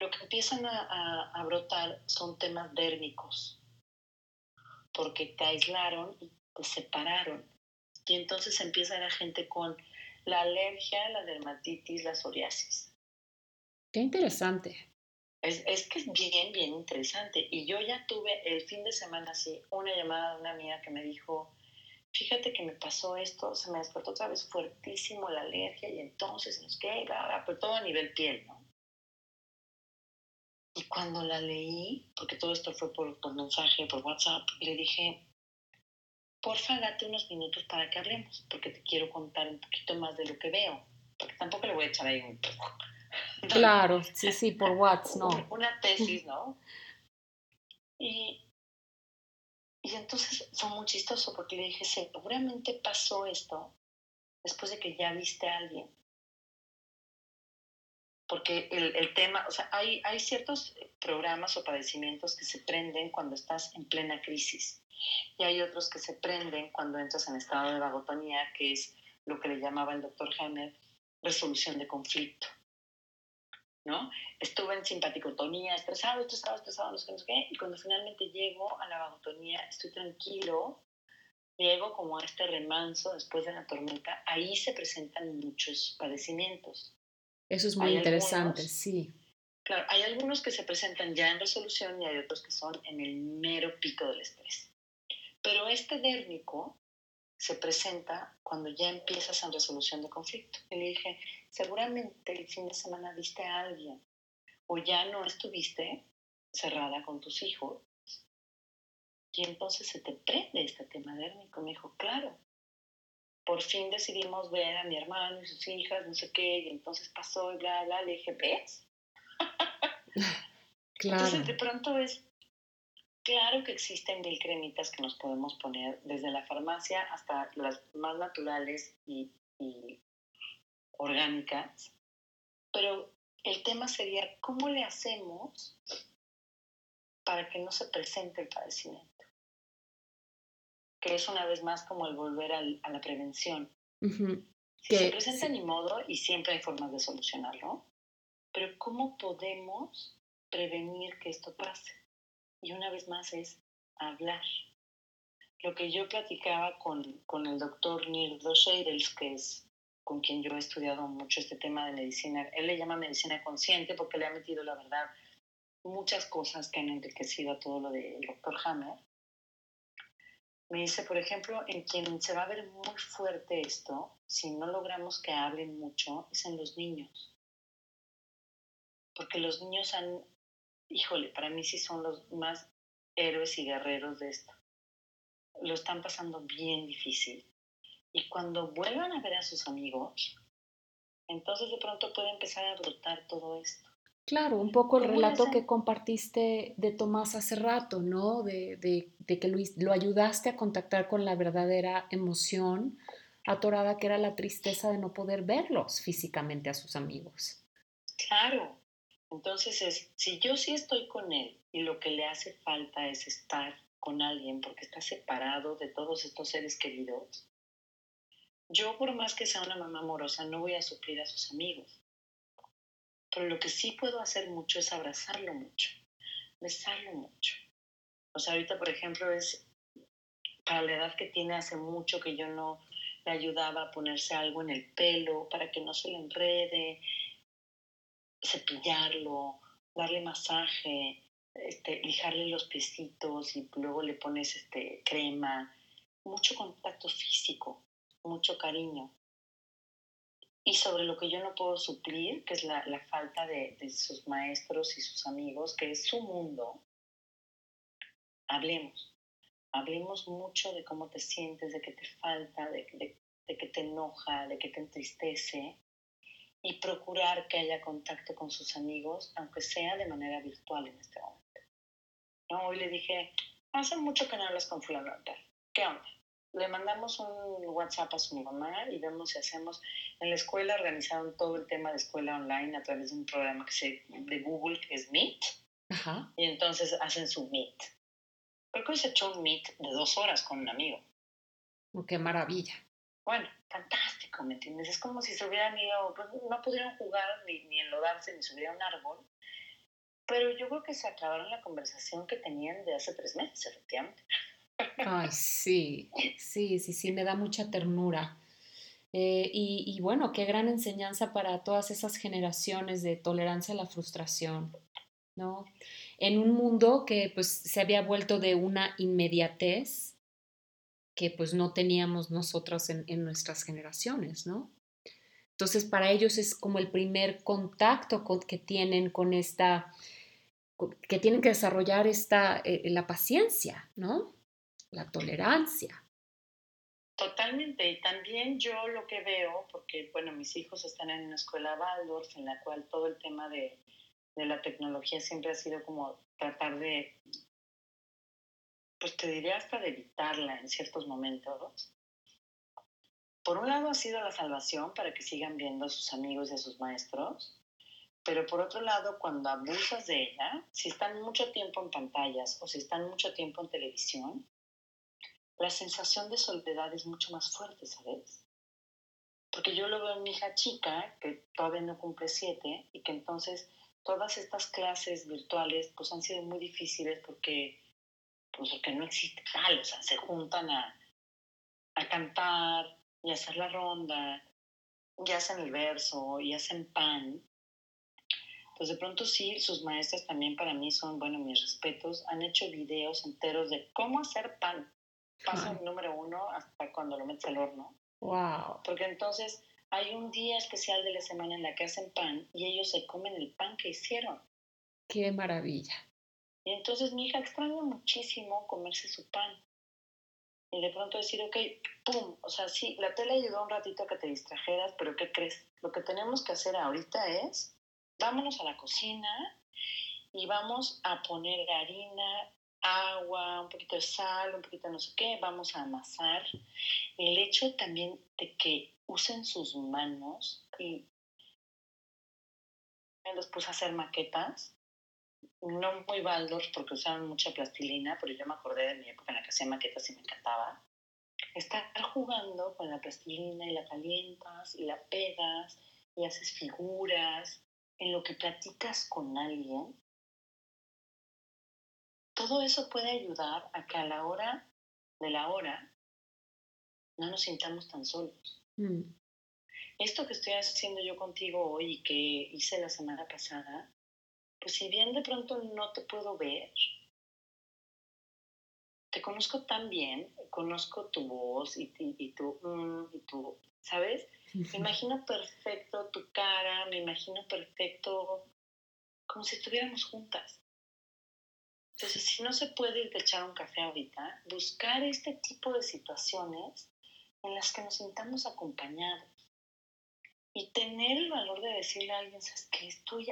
lo que empiezan a, brotar son temas dérmicos, porque te aislaron y te separaron. Y entonces empieza la gente con la alergia, la dermatitis, la psoriasis. Qué interesante. Es, es, que es bien, bien interesante. Y yo ya tuve el fin de semana así una llamada de una amiga que me dijo, fíjate que me pasó esto, se me despertó otra vez fuertísimo la alergia y entonces, no es que, pero todo a nivel piel, ¿no? Y cuando la leí, porque todo esto fue por, por mensaje, por WhatsApp, le dije, porfa, date unos minutos para que hablemos, porque te quiero contar un poquito más de lo que veo. Porque tampoco le voy a echar ahí un... Claro, sí, sí, por WhatsApp, no. Una tesis, ¿no? Y, y entonces fue muy chistoso porque le dije, seguramente pasó esto después de que ya viste a alguien porque el, tema, o sea, hay, hay ciertos programas o padecimientos que se prenden cuando estás en plena crisis y hay otros que se prenden cuando entras en estado de vagotonía, que es lo que le llamaba el doctor Hammer resolución de conflicto. ¿no? Estuve en simpaticotonía, estresado, estresado, estresado, no sé no sé qué, y cuando finalmente llego a la vagotonía, estoy tranquilo, llego como a este remanso después de la tormenta, ahí se presentan muchos padecimientos. Eso es muy interesante, sí. Claro, hay algunos que se presentan ya en resolución y hay otros que son en el mero pico del estrés. Pero este dérmico se presenta cuando ya empiezas en resolución de conflicto. Y le dije, seguramente el fin de semana viste a alguien o ya no estuviste cerrada con tus hijos. Y entonces se te prende este tema dérmico. Me dijo, claro, por fin decidimos ver a mi hermano y sus hijas, no sé qué, y entonces pasó y bla, bla, le dije, ¿ves? claro. Entonces de pronto es, claro que existen mil cremitas que nos podemos poner, desde la farmacia hasta las más naturales y, y orgánicas, pero el tema sería, ¿cómo le hacemos para que no se presente el padecimiento? Que es una vez más como el volver a la prevención. Si se presenta ni modo y siempre hay formas de solucionarlo, pero ¿cómo podemos prevenir que esto pase? Y una vez más es hablar. Lo que yo platicaba con, con el doctor Nirdo Sheidels, que es con quien yo he estudiado mucho este tema de medicina, él le llama medicina consciente porque le ha metido, la verdad, muchas cosas que han enriquecido a todo lo del doctor Hammer. Me dice, por ejemplo, en quien se va a ver muy fuerte esto, si no logramos que hablen mucho, es en los niños. Porque los niños han, híjole, para mí sí son los más héroes y guerreros de esto. Lo están pasando bien difícil. Y cuando vuelvan a ver a sus amigos, entonces de pronto puede empezar a brotar todo esto. Claro, un poco el relato que compartiste de Tomás hace rato, ¿no? De, que lo, lo, ayudaste a contactar con la verdadera emoción atorada que era la tristeza de no poder verlos físicamente a sus amigos. Claro. Entonces es, si yo sí estoy con él y lo que le hace falta es estar con alguien porque está separado de todos estos seres queridos, yo por más que sea una mamá amorosa no voy a suplir a sus amigos. Pero lo que sí puedo hacer mucho es abrazarlo mucho, besarlo mucho. O sea, ahorita, por ejemplo, es para la edad que tiene hace mucho que yo no le ayudaba a ponerse algo en el pelo para que no se le enrede, cepillarlo, darle masaje, este, lijarle los piecitos y luego le pones este, crema, mucho contacto físico, mucho cariño. Y sobre lo que yo no puedo suplir, que es la, falta de, sus maestros y sus amigos, que es su mundo, hablemos. Hablemos mucho de cómo te sientes, de qué te falta, de, de, de qué te enoja, de qué te entristece y procurar que haya contacto con sus amigos, aunque sea de manera virtual en este momento. ¿No? Hoy le dije, hace mucho que no hablas con fulano, ¿qué onda? Le mandamos un WhatsApp a su mamá y vemos si hacemos. En la escuela organizaron todo el tema de escuela online a través de un programa que se, de Google que es Meet. Y entonces hacen su Meet. Creo que hoy se echó un Meet de dos horas con un amigo. ¡Qué maravilla! Bueno, fantástico, ¿me entiendes? Es como si se hubieran ido, pues no pudieron jugar ni, ni enlodarse ni subir a un árbol, pero yo creo que se acabaron la conversación que tenían de hace tres meses, efectivamente. Ay, sí, sí, sí, sí, me da mucha ternura. Eh, y, y, bueno, qué gran enseñanza para todas esas generaciones de tolerancia a la frustración, ¿no? En un mundo que pues se había vuelto de una inmediatez que pues no teníamos nosotros en, nuestras generaciones, ¿no? Entonces, para ellos es como el primer contacto que tienen con esta, que tienen que desarrollar esta, eh, la paciencia, ¿no? La tolerancia. Totalmente, y también yo lo que veo, porque bueno, mis hijos están en una escuela Waldorf en la cual todo el tema de, de la tecnología siempre ha sido como tratar de pues te diría hasta de evitarla en ciertos momentos. Por un lado ha sido la salvación para que sigan viendo a sus amigos y a sus maestros, pero por otro lado, cuando abusas de ella, si están mucho tiempo en pantallas o si están mucho tiempo en televisión, la sensación de soledad es mucho más fuerte, ¿sabes? Porque yo lo veo en mi hija chica, que todavía no cumple siete, y que entonces todas estas clases virtuales pues han sido muy difíciles porque pues porque no existe tal, o sea, se juntan a, a cantar y hacer la ronda, y hacen el verso, y hacen pan. Pues de pronto sí, sus maestras también para mí son, bueno, mis respetos, han hecho videos enteros de cómo hacer pan. Paso el número uno hasta cuando lo metes al horno. Wow. Porque entonces hay un día especial de la semana en la que hacen pan y ellos se comen el pan que hicieron. Qué maravilla. Y entonces mi hija extraña muchísimo comerse su pan. Y de pronto decir, ok, ¡pum! O sea, sí, la tele ayudó un ratito a que te distrajeras, pero ¿qué crees? Lo que tenemos que hacer ahorita es, vámonos a la cocina y vamos a poner harina, agua, un poquito de sal, un poquito de no sé qué, vamos a amasar. El hecho también de que usen sus manos y los puse a hacer maquetas no muy baldos porque usaban mucha plastilina, pero yo me acordé de mi época en la que hacía maquetas y me encantaba. Estar jugando con la plastilina y la calientas y la pegas y haces figuras, en lo que platicas con alguien, todo eso puede ayudar a que a la hora de la hora no nos sintamos tan solos. Mm. Esto que estoy haciendo yo contigo hoy y que hice la semana pasada, pues si bien de pronto no te puedo ver, te conozco tan bien, conozco tu voz y, y, tu, mm, y tu, ¿sabes? Me imagino perfecto tu cara, me imagino perfecto como si estuviéramos juntas. Entonces, si no se puede ir a echar un café ahorita, buscar este tipo de situaciones en las que nos sintamos acompañados y tener el valor de decirle a alguien, ¿sabes qué? Estoy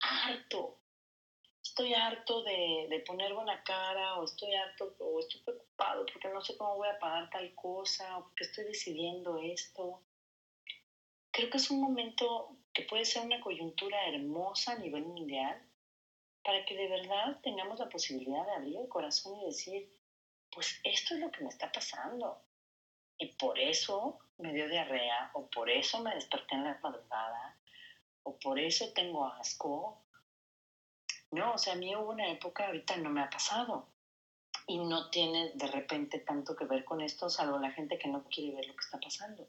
harto. Estoy harto de, de, poner buena cara o estoy harto o estoy preocupado porque no sé cómo voy a pagar tal cosa o porque estoy decidiendo esto. Creo que es un momento que puede ser una coyuntura hermosa a nivel mundial, para que de verdad tengamos la posibilidad de abrir el corazón y decir, pues esto es lo que me está pasando. Y por eso me dio diarrea, o por eso me desperté en la madrugada, o por eso tengo asco. No, o sea, a mí hubo una época, ahorita no me ha pasado. Y no tiene de repente tanto que ver con esto, salvo la gente que no quiere ver lo que está pasando.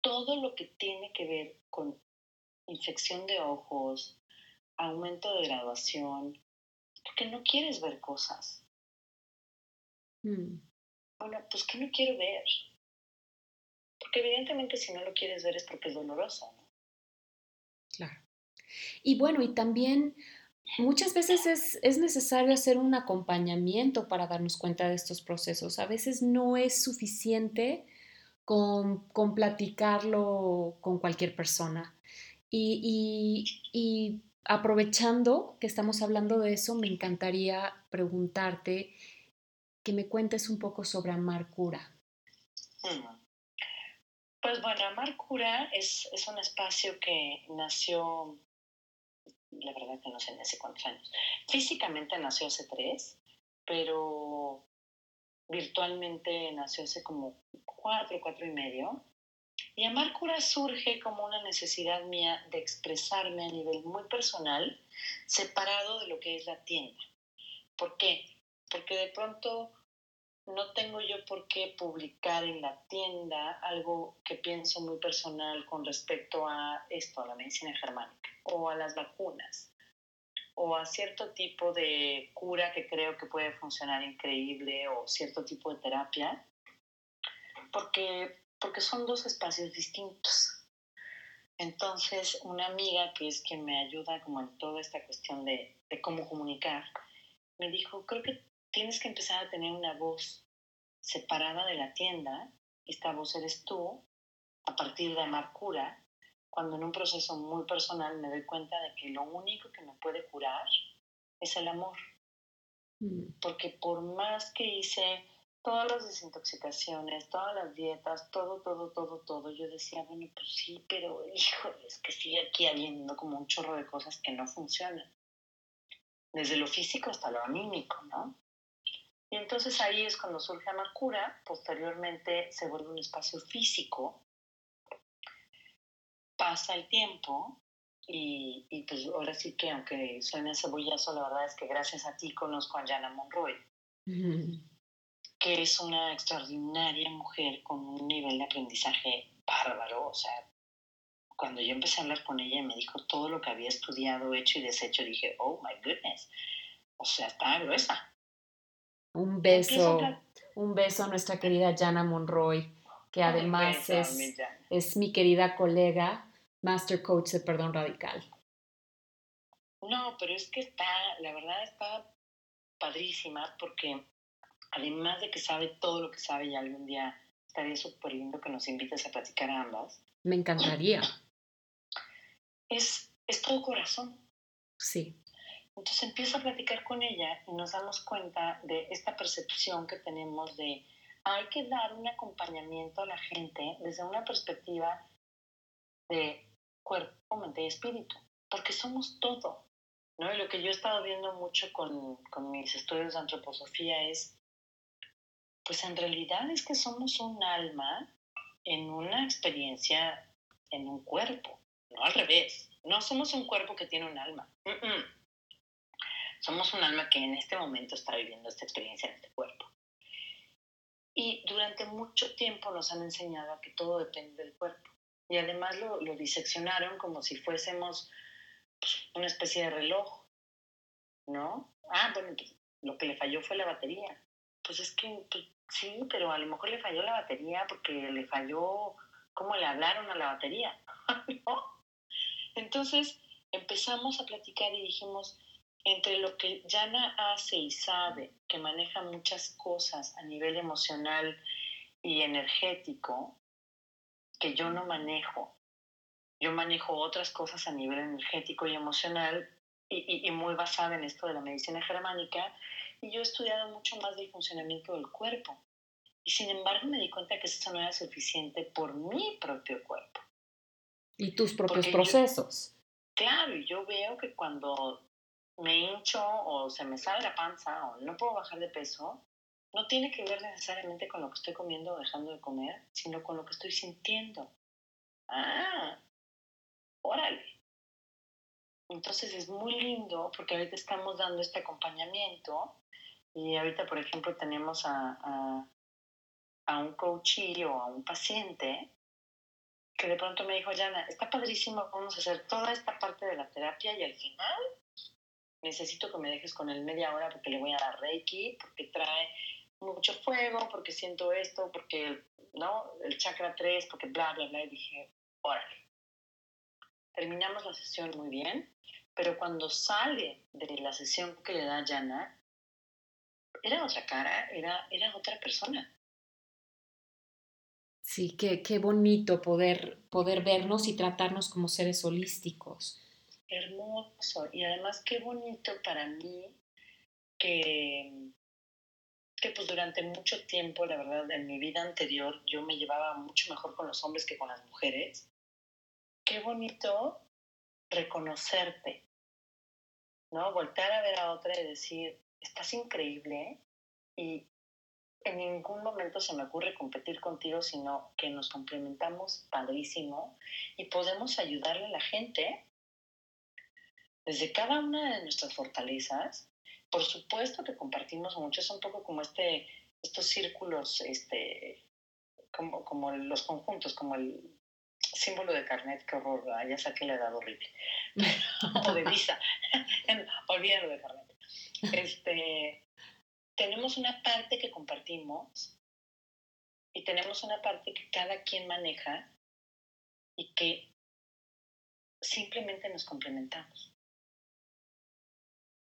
Todo lo que tiene que ver con infección de ojos, aumento de graduación, porque no quieres ver cosas. Mm. Bueno, pues que no quiero ver. Porque evidentemente si no lo quieres ver es porque es doloroso, ¿no? Claro. Y bueno, y también muchas veces es, es, necesario hacer un acompañamiento para darnos cuenta de estos procesos. A veces no es suficiente con, con platicarlo con cualquier persona. Y, y, aprovechando que estamos hablando de eso, me encantaría preguntarte que me cuentes un poco sobre Amar Cura. Mm. Pues bueno, Amar Cura es, es un espacio que nació, la verdad que no sé hace cuántos años. Físicamente nació hace tres, pero virtualmente nació hace como cuatro, cuatro y medio. Y amar cura surge como una necesidad mía de expresarme a nivel muy personal, separado de lo que es la tienda. ¿Por qué? Porque de pronto no tengo yo por qué publicar en la tienda algo que pienso muy personal con respecto a esto, a la medicina germánica, o a las vacunas, o a cierto tipo de cura que creo que puede funcionar increíble, o cierto tipo de terapia, porque porque son dos espacios distintos. Entonces, una amiga que es quien me ayuda como en toda esta cuestión de, de cómo comunicar, me dijo, creo que tienes que empezar a tener una voz separada de la tienda. Esta voz eres tú, a partir de amar cura, cuando en un proceso muy personal me doy cuenta de que lo único que me puede curar es el amor. Mm. Porque por más que hice todas las desintoxicaciones, todas las dietas, todo, todo, todo, todo. Yo decía, bueno, pues sí, pero híjole, es que sigue aquí habiendo como un chorro de cosas que no funcionan. Desde lo físico hasta lo anímico, ¿no? Y entonces ahí es cuando surge Amarcura, posteriormente se vuelve un espacio físico, pasa el tiempo y, y pues ahora sí que aunque suene cebollazo, la verdad es que gracias a ti conozco a Jana Monroy que es una extraordinaria mujer con un nivel de aprendizaje bárbaro. O sea, cuando yo empecé a hablar con ella y me dijo todo lo que había estudiado, hecho y deshecho, dije, oh my goodness. O sea, está gruesa. Un beso, un beso a nuestra querida Jana Monroy, que además es, es mi querida colega, Master Coach de Perdón Radical. No, pero es que está, la verdad está padrísima porque además de que sabe todo lo que sabe y algún día estaría súper lindo que nos invites a platicar a ambas. Me encantaría. Es, es todo corazón. Sí. Entonces empiezo a platicar con ella y nos damos cuenta de esta percepción que tenemos de hay que dar un acompañamiento a la gente desde una perspectiva de cuerpo, mente y espíritu, porque somos todo. ¿no? Y lo que yo he estado viendo mucho con, con mis estudios de antroposofía es pues en realidad es que somos un alma en una experiencia en un cuerpo, no al revés. No somos un cuerpo que tiene un alma. Somos un alma que en este momento está viviendo esta experiencia en este cuerpo. Y durante mucho tiempo nos han enseñado a que todo depende del cuerpo. Y además lo, diseccionaron como si fuésemos pues, una especie de reloj, ¿no? Ah, bueno, pues, lo que le falló fue la batería. Pues es que pues, Sí, pero a lo mejor le falló la batería porque le falló cómo le hablaron a la batería. Entonces empezamos a platicar y dijimos, entre lo que Yana hace y sabe, que maneja muchas cosas a nivel emocional y energético, que yo no manejo. Yo manejo otras cosas a nivel energético y emocional y, y muy basada en esto de la medicina germánica y yo he estudiado mucho más del funcionamiento del cuerpo. Y sin embargo me di cuenta que eso no era suficiente por mi propio cuerpo. Y tus propios procesos. claro, y yo veo que cuando me hincho o se me sale la panza o no puedo bajar de peso, no tiene que ver necesariamente con lo que estoy comiendo o dejando de comer, sino con lo que estoy sintiendo. Ah, órale. Entonces es muy lindo porque ahorita estamos dando este acompañamiento y ahorita, por ejemplo, tenemos a, a, a un coachee o a un paciente que de pronto me dijo, Yana, está padrísimo, vamos a hacer toda esta parte de la terapia y al final necesito que me dejes con él media hora porque le voy a dar Reiki, porque trae mucho fuego, porque siento esto, porque, ¿no? El chakra 3, porque bla, bla, bla. Y dije, órale. Terminamos la sesión muy bien, pero cuando sale de la sesión que le da Yana, era otra cara, era, era otra persona. Sí, qué, qué bonito poder, poder vernos y tratarnos como seres holísticos hermoso. Y además qué bonito para mí que, que pues durante mucho tiempo, la verdad, en mi vida anterior yo me llevaba mucho mejor con los hombres que con las mujeres. Qué bonito reconocerte, ¿no? Voltar a ver a otra y decir, estás increíble y en ningún momento se me ocurre competir contigo, sino que nos complementamos padrísimo y podemos ayudarle a la gente desde cada una de nuestras fortalezas, por supuesto que compartimos mucho, es un poco como este, estos círculos, este, como, como los conjuntos, como el símbolo de carnet, que horror, ya saqué la edad horrible, o de visa, olvídalo de carnet. Este, tenemos una parte que compartimos y tenemos una parte que cada quien maneja y que simplemente nos complementamos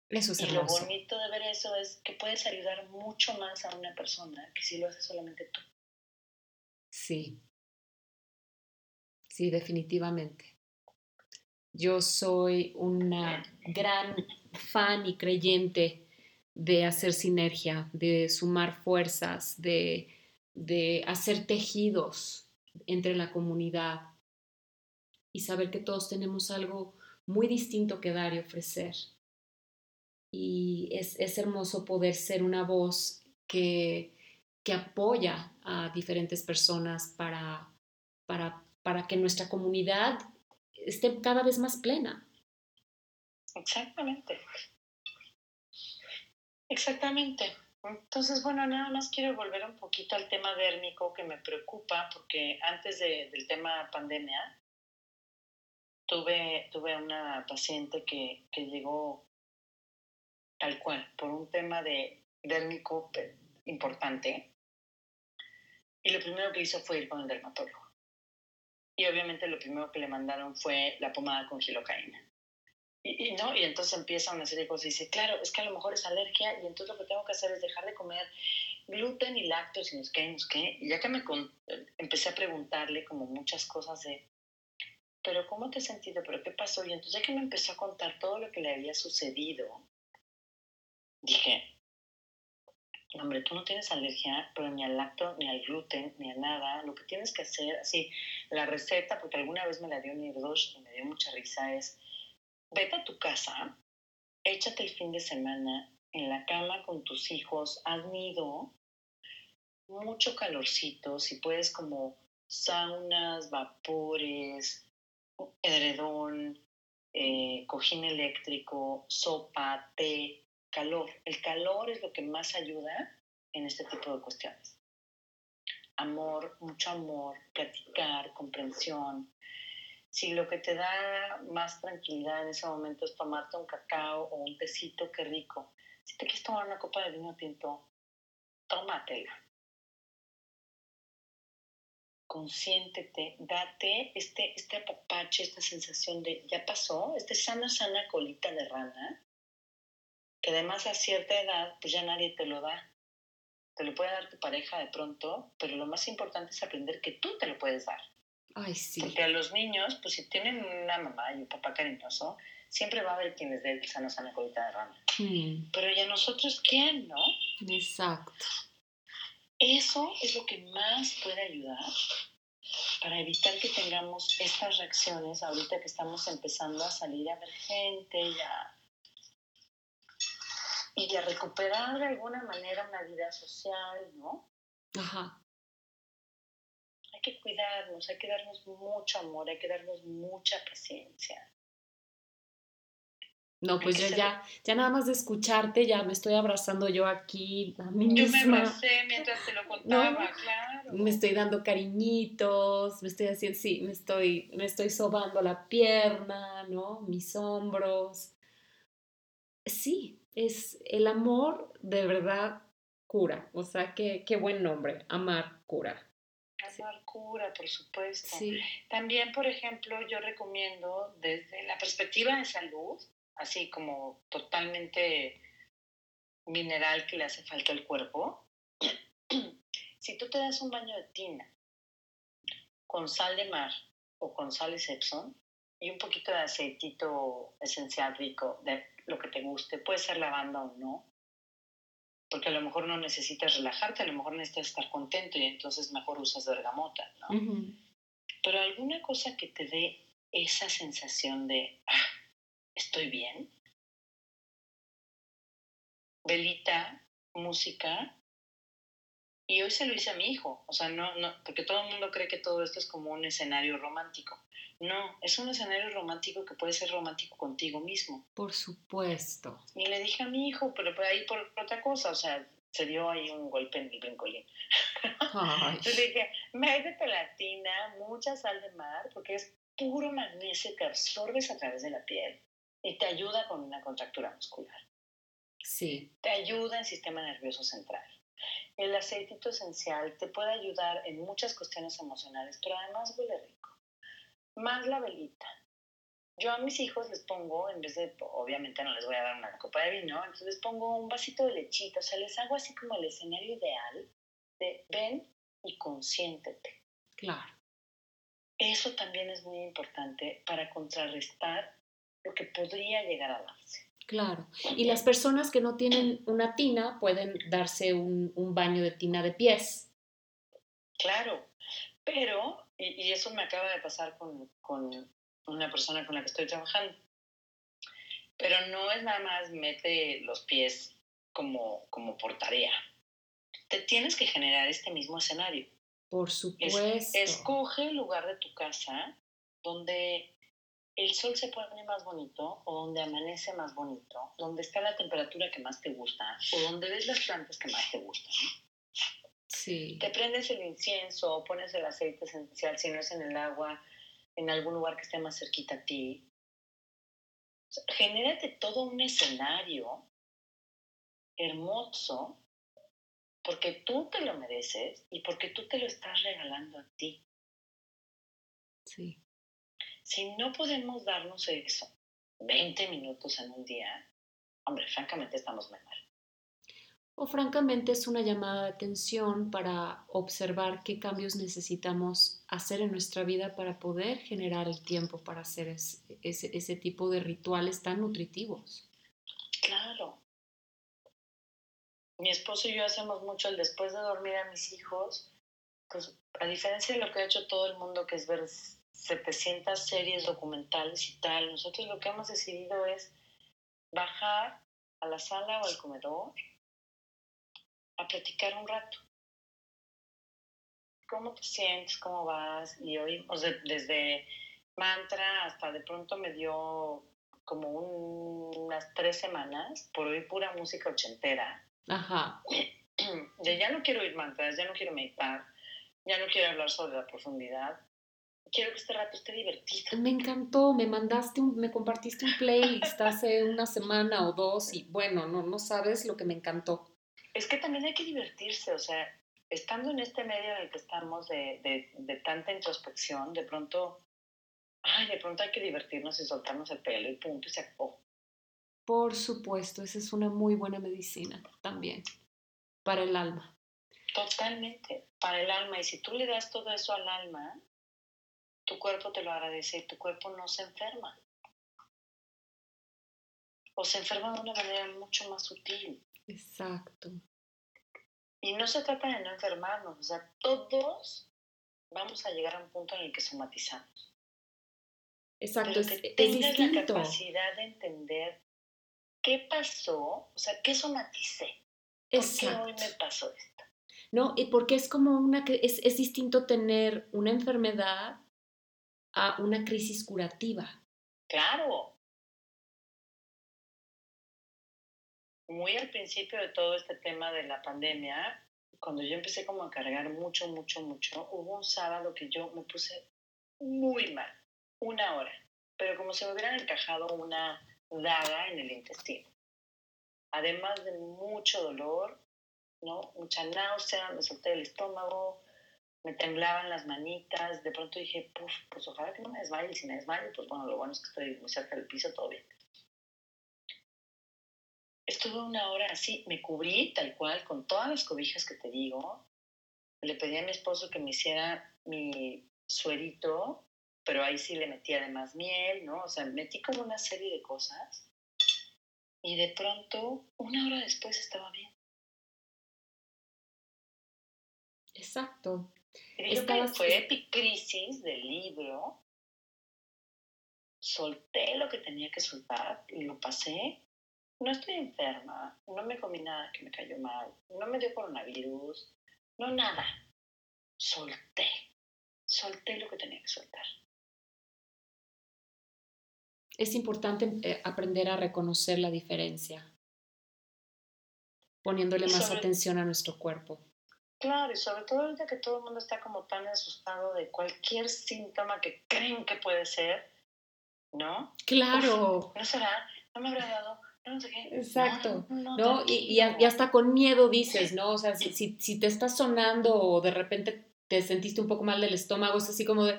y lo bonito de ver eso es que puedes ayudar mucho más a una persona que si lo haces solamente tú. Sí. Sí, definitivamente. Yo soy una gran fan y creyente de hacer sinergia, de sumar fuerzas, de, de hacer tejidos entre la comunidad y saber que todos tenemos algo muy distinto que dar y ofrecer. Y es, es hermoso poder ser una voz que, que apoya a diferentes personas para, para, para que nuestra comunidad esté cada vez más plena. Exactamente. Exactamente. Entonces, bueno, nada más quiero volver un poquito al tema dérmico que me preocupa, porque antes de, del tema pandemia, tuve, tuve una paciente que, que llegó tal cual, por un tema de dérmico importante. Y lo primero que hizo fue ir con el dermatólogo. Y obviamente lo primero que le mandaron fue la pomada con gilocaína. Y, ¿no? y entonces empieza una serie de cosas y dice, claro, es que a lo mejor es alergia y entonces lo que tengo que hacer es dejar de comer gluten y lácteos y no sé qué, no sé qué. Y ya que me empecé a preguntarle como muchas cosas de, pero ¿cómo te has sentido? ¿Pero qué pasó? Y entonces ya que me empezó a contar todo lo que le había sucedido, dije, hombre, tú no tienes alergia, pero ni al lacto, ni al gluten, ni a nada. Lo que tienes que hacer, así, la receta, porque alguna vez me la dio Nirdosh y me dio mucha risa, es, vete a tu casa, échate el fin de semana en la cama con tus hijos, haz mucho calorcito, si puedes como saunas, vapores, edredón, eh, cojín eléctrico, sopa, té, calor. El calor es lo que más ayuda en este tipo de cuestiones. Amor, mucho amor, platicar, comprensión. Si lo que te da más tranquilidad en ese momento es tomarte un cacao o un tecito, qué rico. Si te quieres tomar una copa de vino tinto, tómatela. Consiéntete, date este, este apapache, esta sensación de ya pasó, este sana, sana colita de rana que además a cierta edad, pues ya nadie te lo da. Te lo puede dar tu pareja de pronto, pero lo más importante es aprender que tú te lo puedes dar. Ay, sí. Porque a los niños, pues si tienen una mamá y un papá cariñoso, siempre va a haber quien les dé el sano, sana colita de rana. Mm. Pero ya nosotros, ¿quién, no? Exacto. Eso es lo que más puede ayudar para evitar que tengamos estas reacciones ahorita que estamos empezando a salir a ver gente y a, y a recuperar de alguna manera una vida social, ¿no? Ajá. Hay que cuidarnos, hay que darnos mucho amor, hay que darnos mucha paciencia. No, pues yo ya, ya nada más de escucharte, ya me estoy abrazando yo aquí a mí misma. Yo me abracé mientras te lo contaba, claro. Me estoy dando cariñitos, me estoy haciendo, sí, me estoy, me estoy sobando la pierna, ¿no? Mis hombros. Sí, es el amor de verdad cura. O sea, qué, qué buen nombre, amar cura. Amar cura, por supuesto. Sí. También, por ejemplo, yo recomiendo desde la perspectiva de salud, así como totalmente mineral que le hace falta al cuerpo, si tú te das un baño de tina con sal de mar o con sal de Epsom y un poquito de aceitito esencial rico de lo que te guste, puede ser lavanda o no, porque a lo mejor no necesitas relajarte, a lo mejor necesitas estar contento y entonces mejor usas bergamota, ¿no? Pero alguna cosa que te dé esa sensación de, ah, estoy bien. Velita, música. Y hoy se lo hice a mi hijo, o sea, no, no, porque todo el mundo cree que todo esto es como un escenario romántico. No, es un escenario romántico que puede ser romántico contigo mismo. Por supuesto. Y le dije a mi hijo, pero por ahí por otra cosa, o sea, se dio ahí un golpe en el brincolín. Entonces le dije, métete latina, mucha sal de mar, porque es puro magnesio que absorbes a través de la piel y te ayuda con una contractura muscular. Sí. Te ayuda en el sistema nervioso central. El aceitito esencial te puede ayudar en muchas cuestiones emocionales, pero además huele rico. Más la velita. Yo a mis hijos les pongo, en vez de, obviamente no les voy a dar una copa de vino, entonces les pongo un vasito de lechita, o sea, les hago así como el escenario ideal de ven y consiéntete. Claro. Eso también es muy importante para contrarrestar lo que podría llegar a darse. Claro. Y las personas que no tienen una tina pueden darse un, baño de tina de pies. Claro, pero, y, eso me acaba de pasar con, una persona con la que estoy trabajando, pero no es nada más mete los pies como, como por tarea. Te tienes que generar este mismo escenario. Por supuesto. escoge el lugar de tu casa donde el sol se pone más bonito o donde amanece más bonito, donde está la temperatura que más te gusta o donde ves las plantas que más te gustan. Sí. Te prendes el incienso o pones el aceite esencial, si no es en el agua, en algún lugar que esté más cerquita a ti. genérate todo un escenario hermoso porque tú te lo mereces y porque tú te lo estás regalando a ti. Sí. Si no podemos darnos eso 20 minutos en un día, hombre, francamente estamos muy mal. O francamente es una llamada de atención para observar qué cambios necesitamos hacer en nuestra vida para poder generar el tiempo para hacer ese, ese tipo de rituales tan nutritivos. Claro. Mi esposo y yo hacemos mucho el después de dormir a mis hijos, pues a diferencia de lo que ha hecho todo el mundo, que es ver 700 series documentales y tal. Nosotros lo que hemos decidido es bajar a la sala o al comedor a platicar un rato. ¿Cómo te sientes? ¿Cómo vas? Y oímos desde mantra hasta de pronto me dio como unas tres semanas por oír pura música ochentera. Ajá. De ya no quiero oír mantras, ya no quiero meditar, ya no quiero hablar sobre la profundidad, quiero que este rato esté divertido. Me encantó, me mandaste, un, me compartiste un playlist hace una semana o dos y bueno, no, no sabes lo que me encantó. Es que también hay que divertirse, o sea, estando en este medio en el que estamos de, de, de tanta introspección, de pronto, ay, de pronto hay que divertirnos y soltarnos el pelo y punto, y se acabó. Por supuesto, esa es una muy buena medicina también para el alma. Totalmente, para el alma. Y si tú le das todo eso al alma, tu cuerpo te lo agradece y tu cuerpo no se enferma. O se enferma de una manera mucho más sutil. Exacto. Y no se trata de no enfermarnos, o sea, todos vamos a llegar a un punto en el que somatizamos. Exacto, Pero que tengas la capacidad de entender qué pasó, o sea, qué somaticé. ¿Por qué hoy me pasó esto? No, y porque es como una, es, es distinto tener una enfermedad a una crisis curativa. Claro. Muy al principio de todo este tema de la pandemia, cuando yo empecé como a cargar mucho, mucho, mucho, hubo un sábado que yo me puse muy mal, una hora, pero como si me hubieran encajado una daga en el intestino. Además de mucho dolor, ¿no? Mucha náusea, me solté el estómago, me temblaban las manitas, de pronto dije, Puf, pues ojalá que no me desmaye, y si me desmayo, pues bueno, lo bueno es que estoy muy cerca del piso, todo bien. Estuve una hora así, me cubrí tal cual con todas las cobijas que te digo, le pedí a mi esposo que me hiciera mi suerito, pero ahí sí le metí además miel, ¿no? O sea, metí como una serie de cosas y de pronto, una hora después estaba bien. Exacto. Estaba... fue epicrisis del libro. Solté lo que tenía que soltar y lo pasé. No estoy enferma, no me comí nada que me cayó mal, no me dio coronavirus, no nada. Solté, solté lo que tenía que soltar. Es importante eh, aprender a reconocer la diferencia, poniéndole más atención a nuestro cuerpo. Claro, y sobre todo ahorita que todo el mundo está como tan asustado de cualquier síntoma que creen que puede ser, ¿no? Claro. no será, no me habrá dado, no sé qué. Exacto. No, Y, y, hasta con miedo dices, ¿no? O sea, si, si, si, te está sonando o de repente te sentiste un poco mal del estómago, es así como de,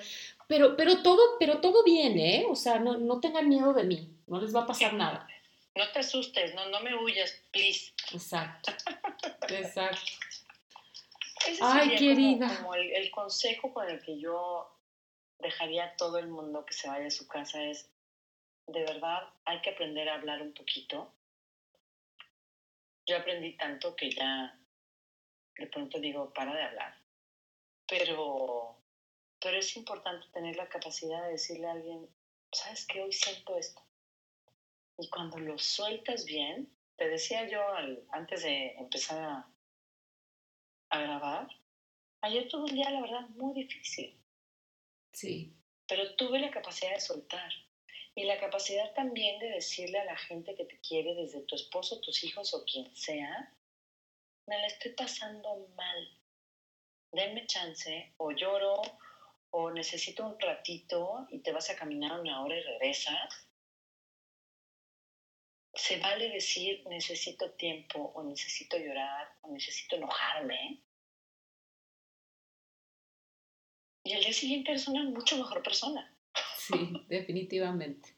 pero, pero todo, pero todo bien, ¿eh? O sea, no, no tengan miedo de mí, no les va a pasar nada. No te asustes, no, no me huyas, please. Exacto. Exacto. Ay, querida. Como, el, consejo con el que yo dejaría a todo el mundo que se vaya a su casa es, de verdad, hay que aprender a hablar un poquito. Yo aprendí tanto que ya de pronto digo, para de hablar. Pero, pero es importante tener la capacidad de decirle a alguien, ¿sabes qué? Hoy siento esto. Y cuando lo sueltas bien, te decía yo antes de empezar a, a grabar, ayer tuve un día, la verdad, muy difícil. Sí. Pero tuve la capacidad de soltar y la capacidad también de decirle a la gente que te quiere, desde tu esposo, tus hijos o quien sea, me la estoy pasando mal. Denme chance, o lloro, o necesito un ratito y te vas a caminar una hora y regresas. Se vale decir necesito tiempo, o necesito llorar, o necesito enojarme. y al día siguiente eres una mucho mejor persona. Sí, definitivamente.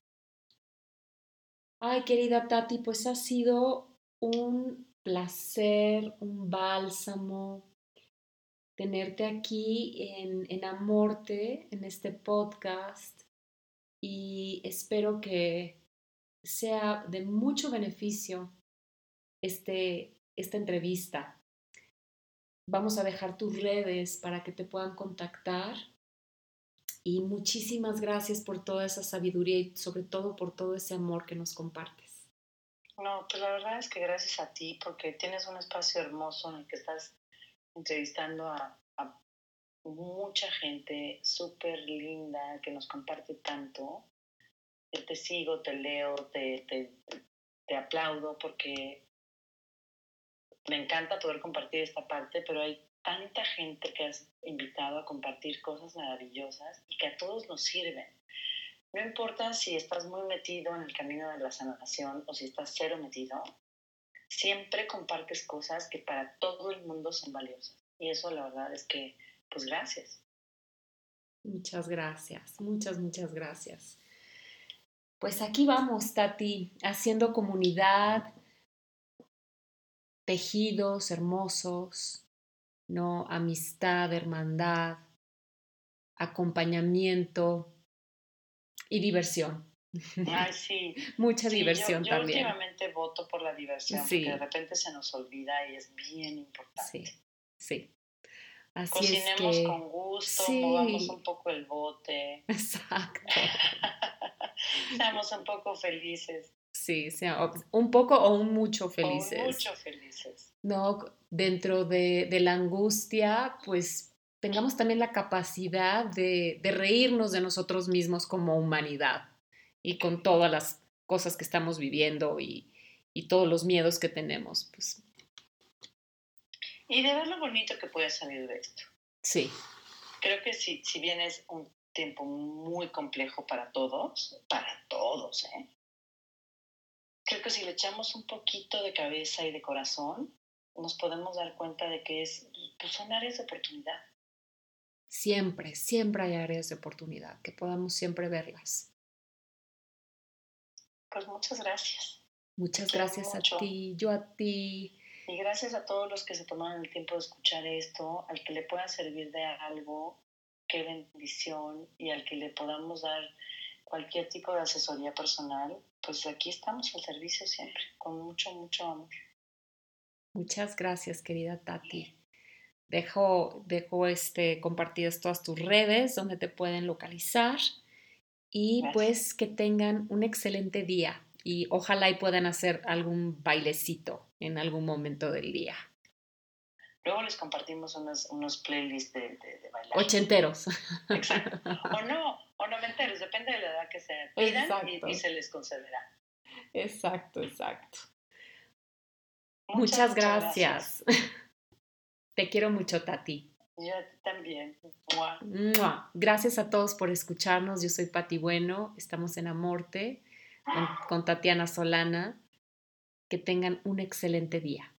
Ay, querida Tati, pues ha sido un placer, un bálsamo tenerte aquí en, en Amorte, en este podcast, y espero que sea de mucho beneficio este, esta entrevista Vamos a dejar tus redes para que te puedan contactar. Y muchísimas gracias por toda esa sabiduría y sobre todo por todo ese amor que nos compartes. No, pues la verdad es que gracias a ti porque tienes un espacio hermoso en el que estás entrevistando a, mucha gente súper linda que nos comparte tanto. Yo te sigo, te leo, te, te, te aplaudo porque me encanta poder compartir esta parte, pero hay tanta gente que has invitado a compartir cosas maravillosas y que a todos nos sirven. No importa si estás muy metido en el camino de la sanación o si estás cero metido, siempre compartes cosas que para todo el mundo son valiosas. Y eso la verdad es que, pues gracias. Muchas gracias, muchas, muchas gracias. Pues aquí vamos, Tati, haciendo comunidad, tejidos hermosos, ¿no? Amistad, hermandad, acompañamiento y diversión. Ay, sí. Mucha diversión yo, también. Yo últimamente voto por la diversión, porque de repente se nos olvida y es bien importante. Sí, sí. Así Cocinemos es que... con gusto, movamos un poco el bote. Exacto. Seamos un poco felices. Sí, sea un poco o un mucho felices. O mucho felices. No, dentro de, de, la angustia, pues tengamos también la capacidad de, de reírnos de nosotros mismos como humanidad y con todas las cosas que estamos viviendo y, y todos los miedos que tenemos. Pues. Y de ver lo bonito que puede salir de esto. Sí. Creo que si, si bien es un tiempo muy complejo para todos, para todos, ¿eh? creo que si le echamos un poquito de cabeza y de corazón, nos podemos dar cuenta de que es, pues son áreas de oportunidad. Siempre, siempre hay áreas de oportunidad, que podamos siempre verlas. Pues muchas gracias. Muchas gracias a ti, yo a ti. Y gracias a todos los que se tomaron el tiempo de escuchar esto, al que le pueda servir de algo, qué bendición, y al que le podamos dar cualquier tipo de asesoría personal, pues aquí estamos al servicio siempre, con mucho, mucho amor. Muchas gracias, querida Tati. Dejo, dejo este, compartidas todas tus redes donde te pueden localizar y pues que tengan un excelente día y ojalá y puedan hacer algún bailecito en algún momento del día. Luego les compartimos unos, unos playlists de, de, bailar. Ochenteros. Exacto. O no, o noventeros, depende de la edad que se pidan y, se les concederá. Exacto, exacto. Muchas, gracias. Te quiero mucho, Tati. Yo también. Gracias a todos por escucharnos. Yo soy Pati Bueno. Estamos en Amorte con Tatiana Solana. Que tengan un excelente día.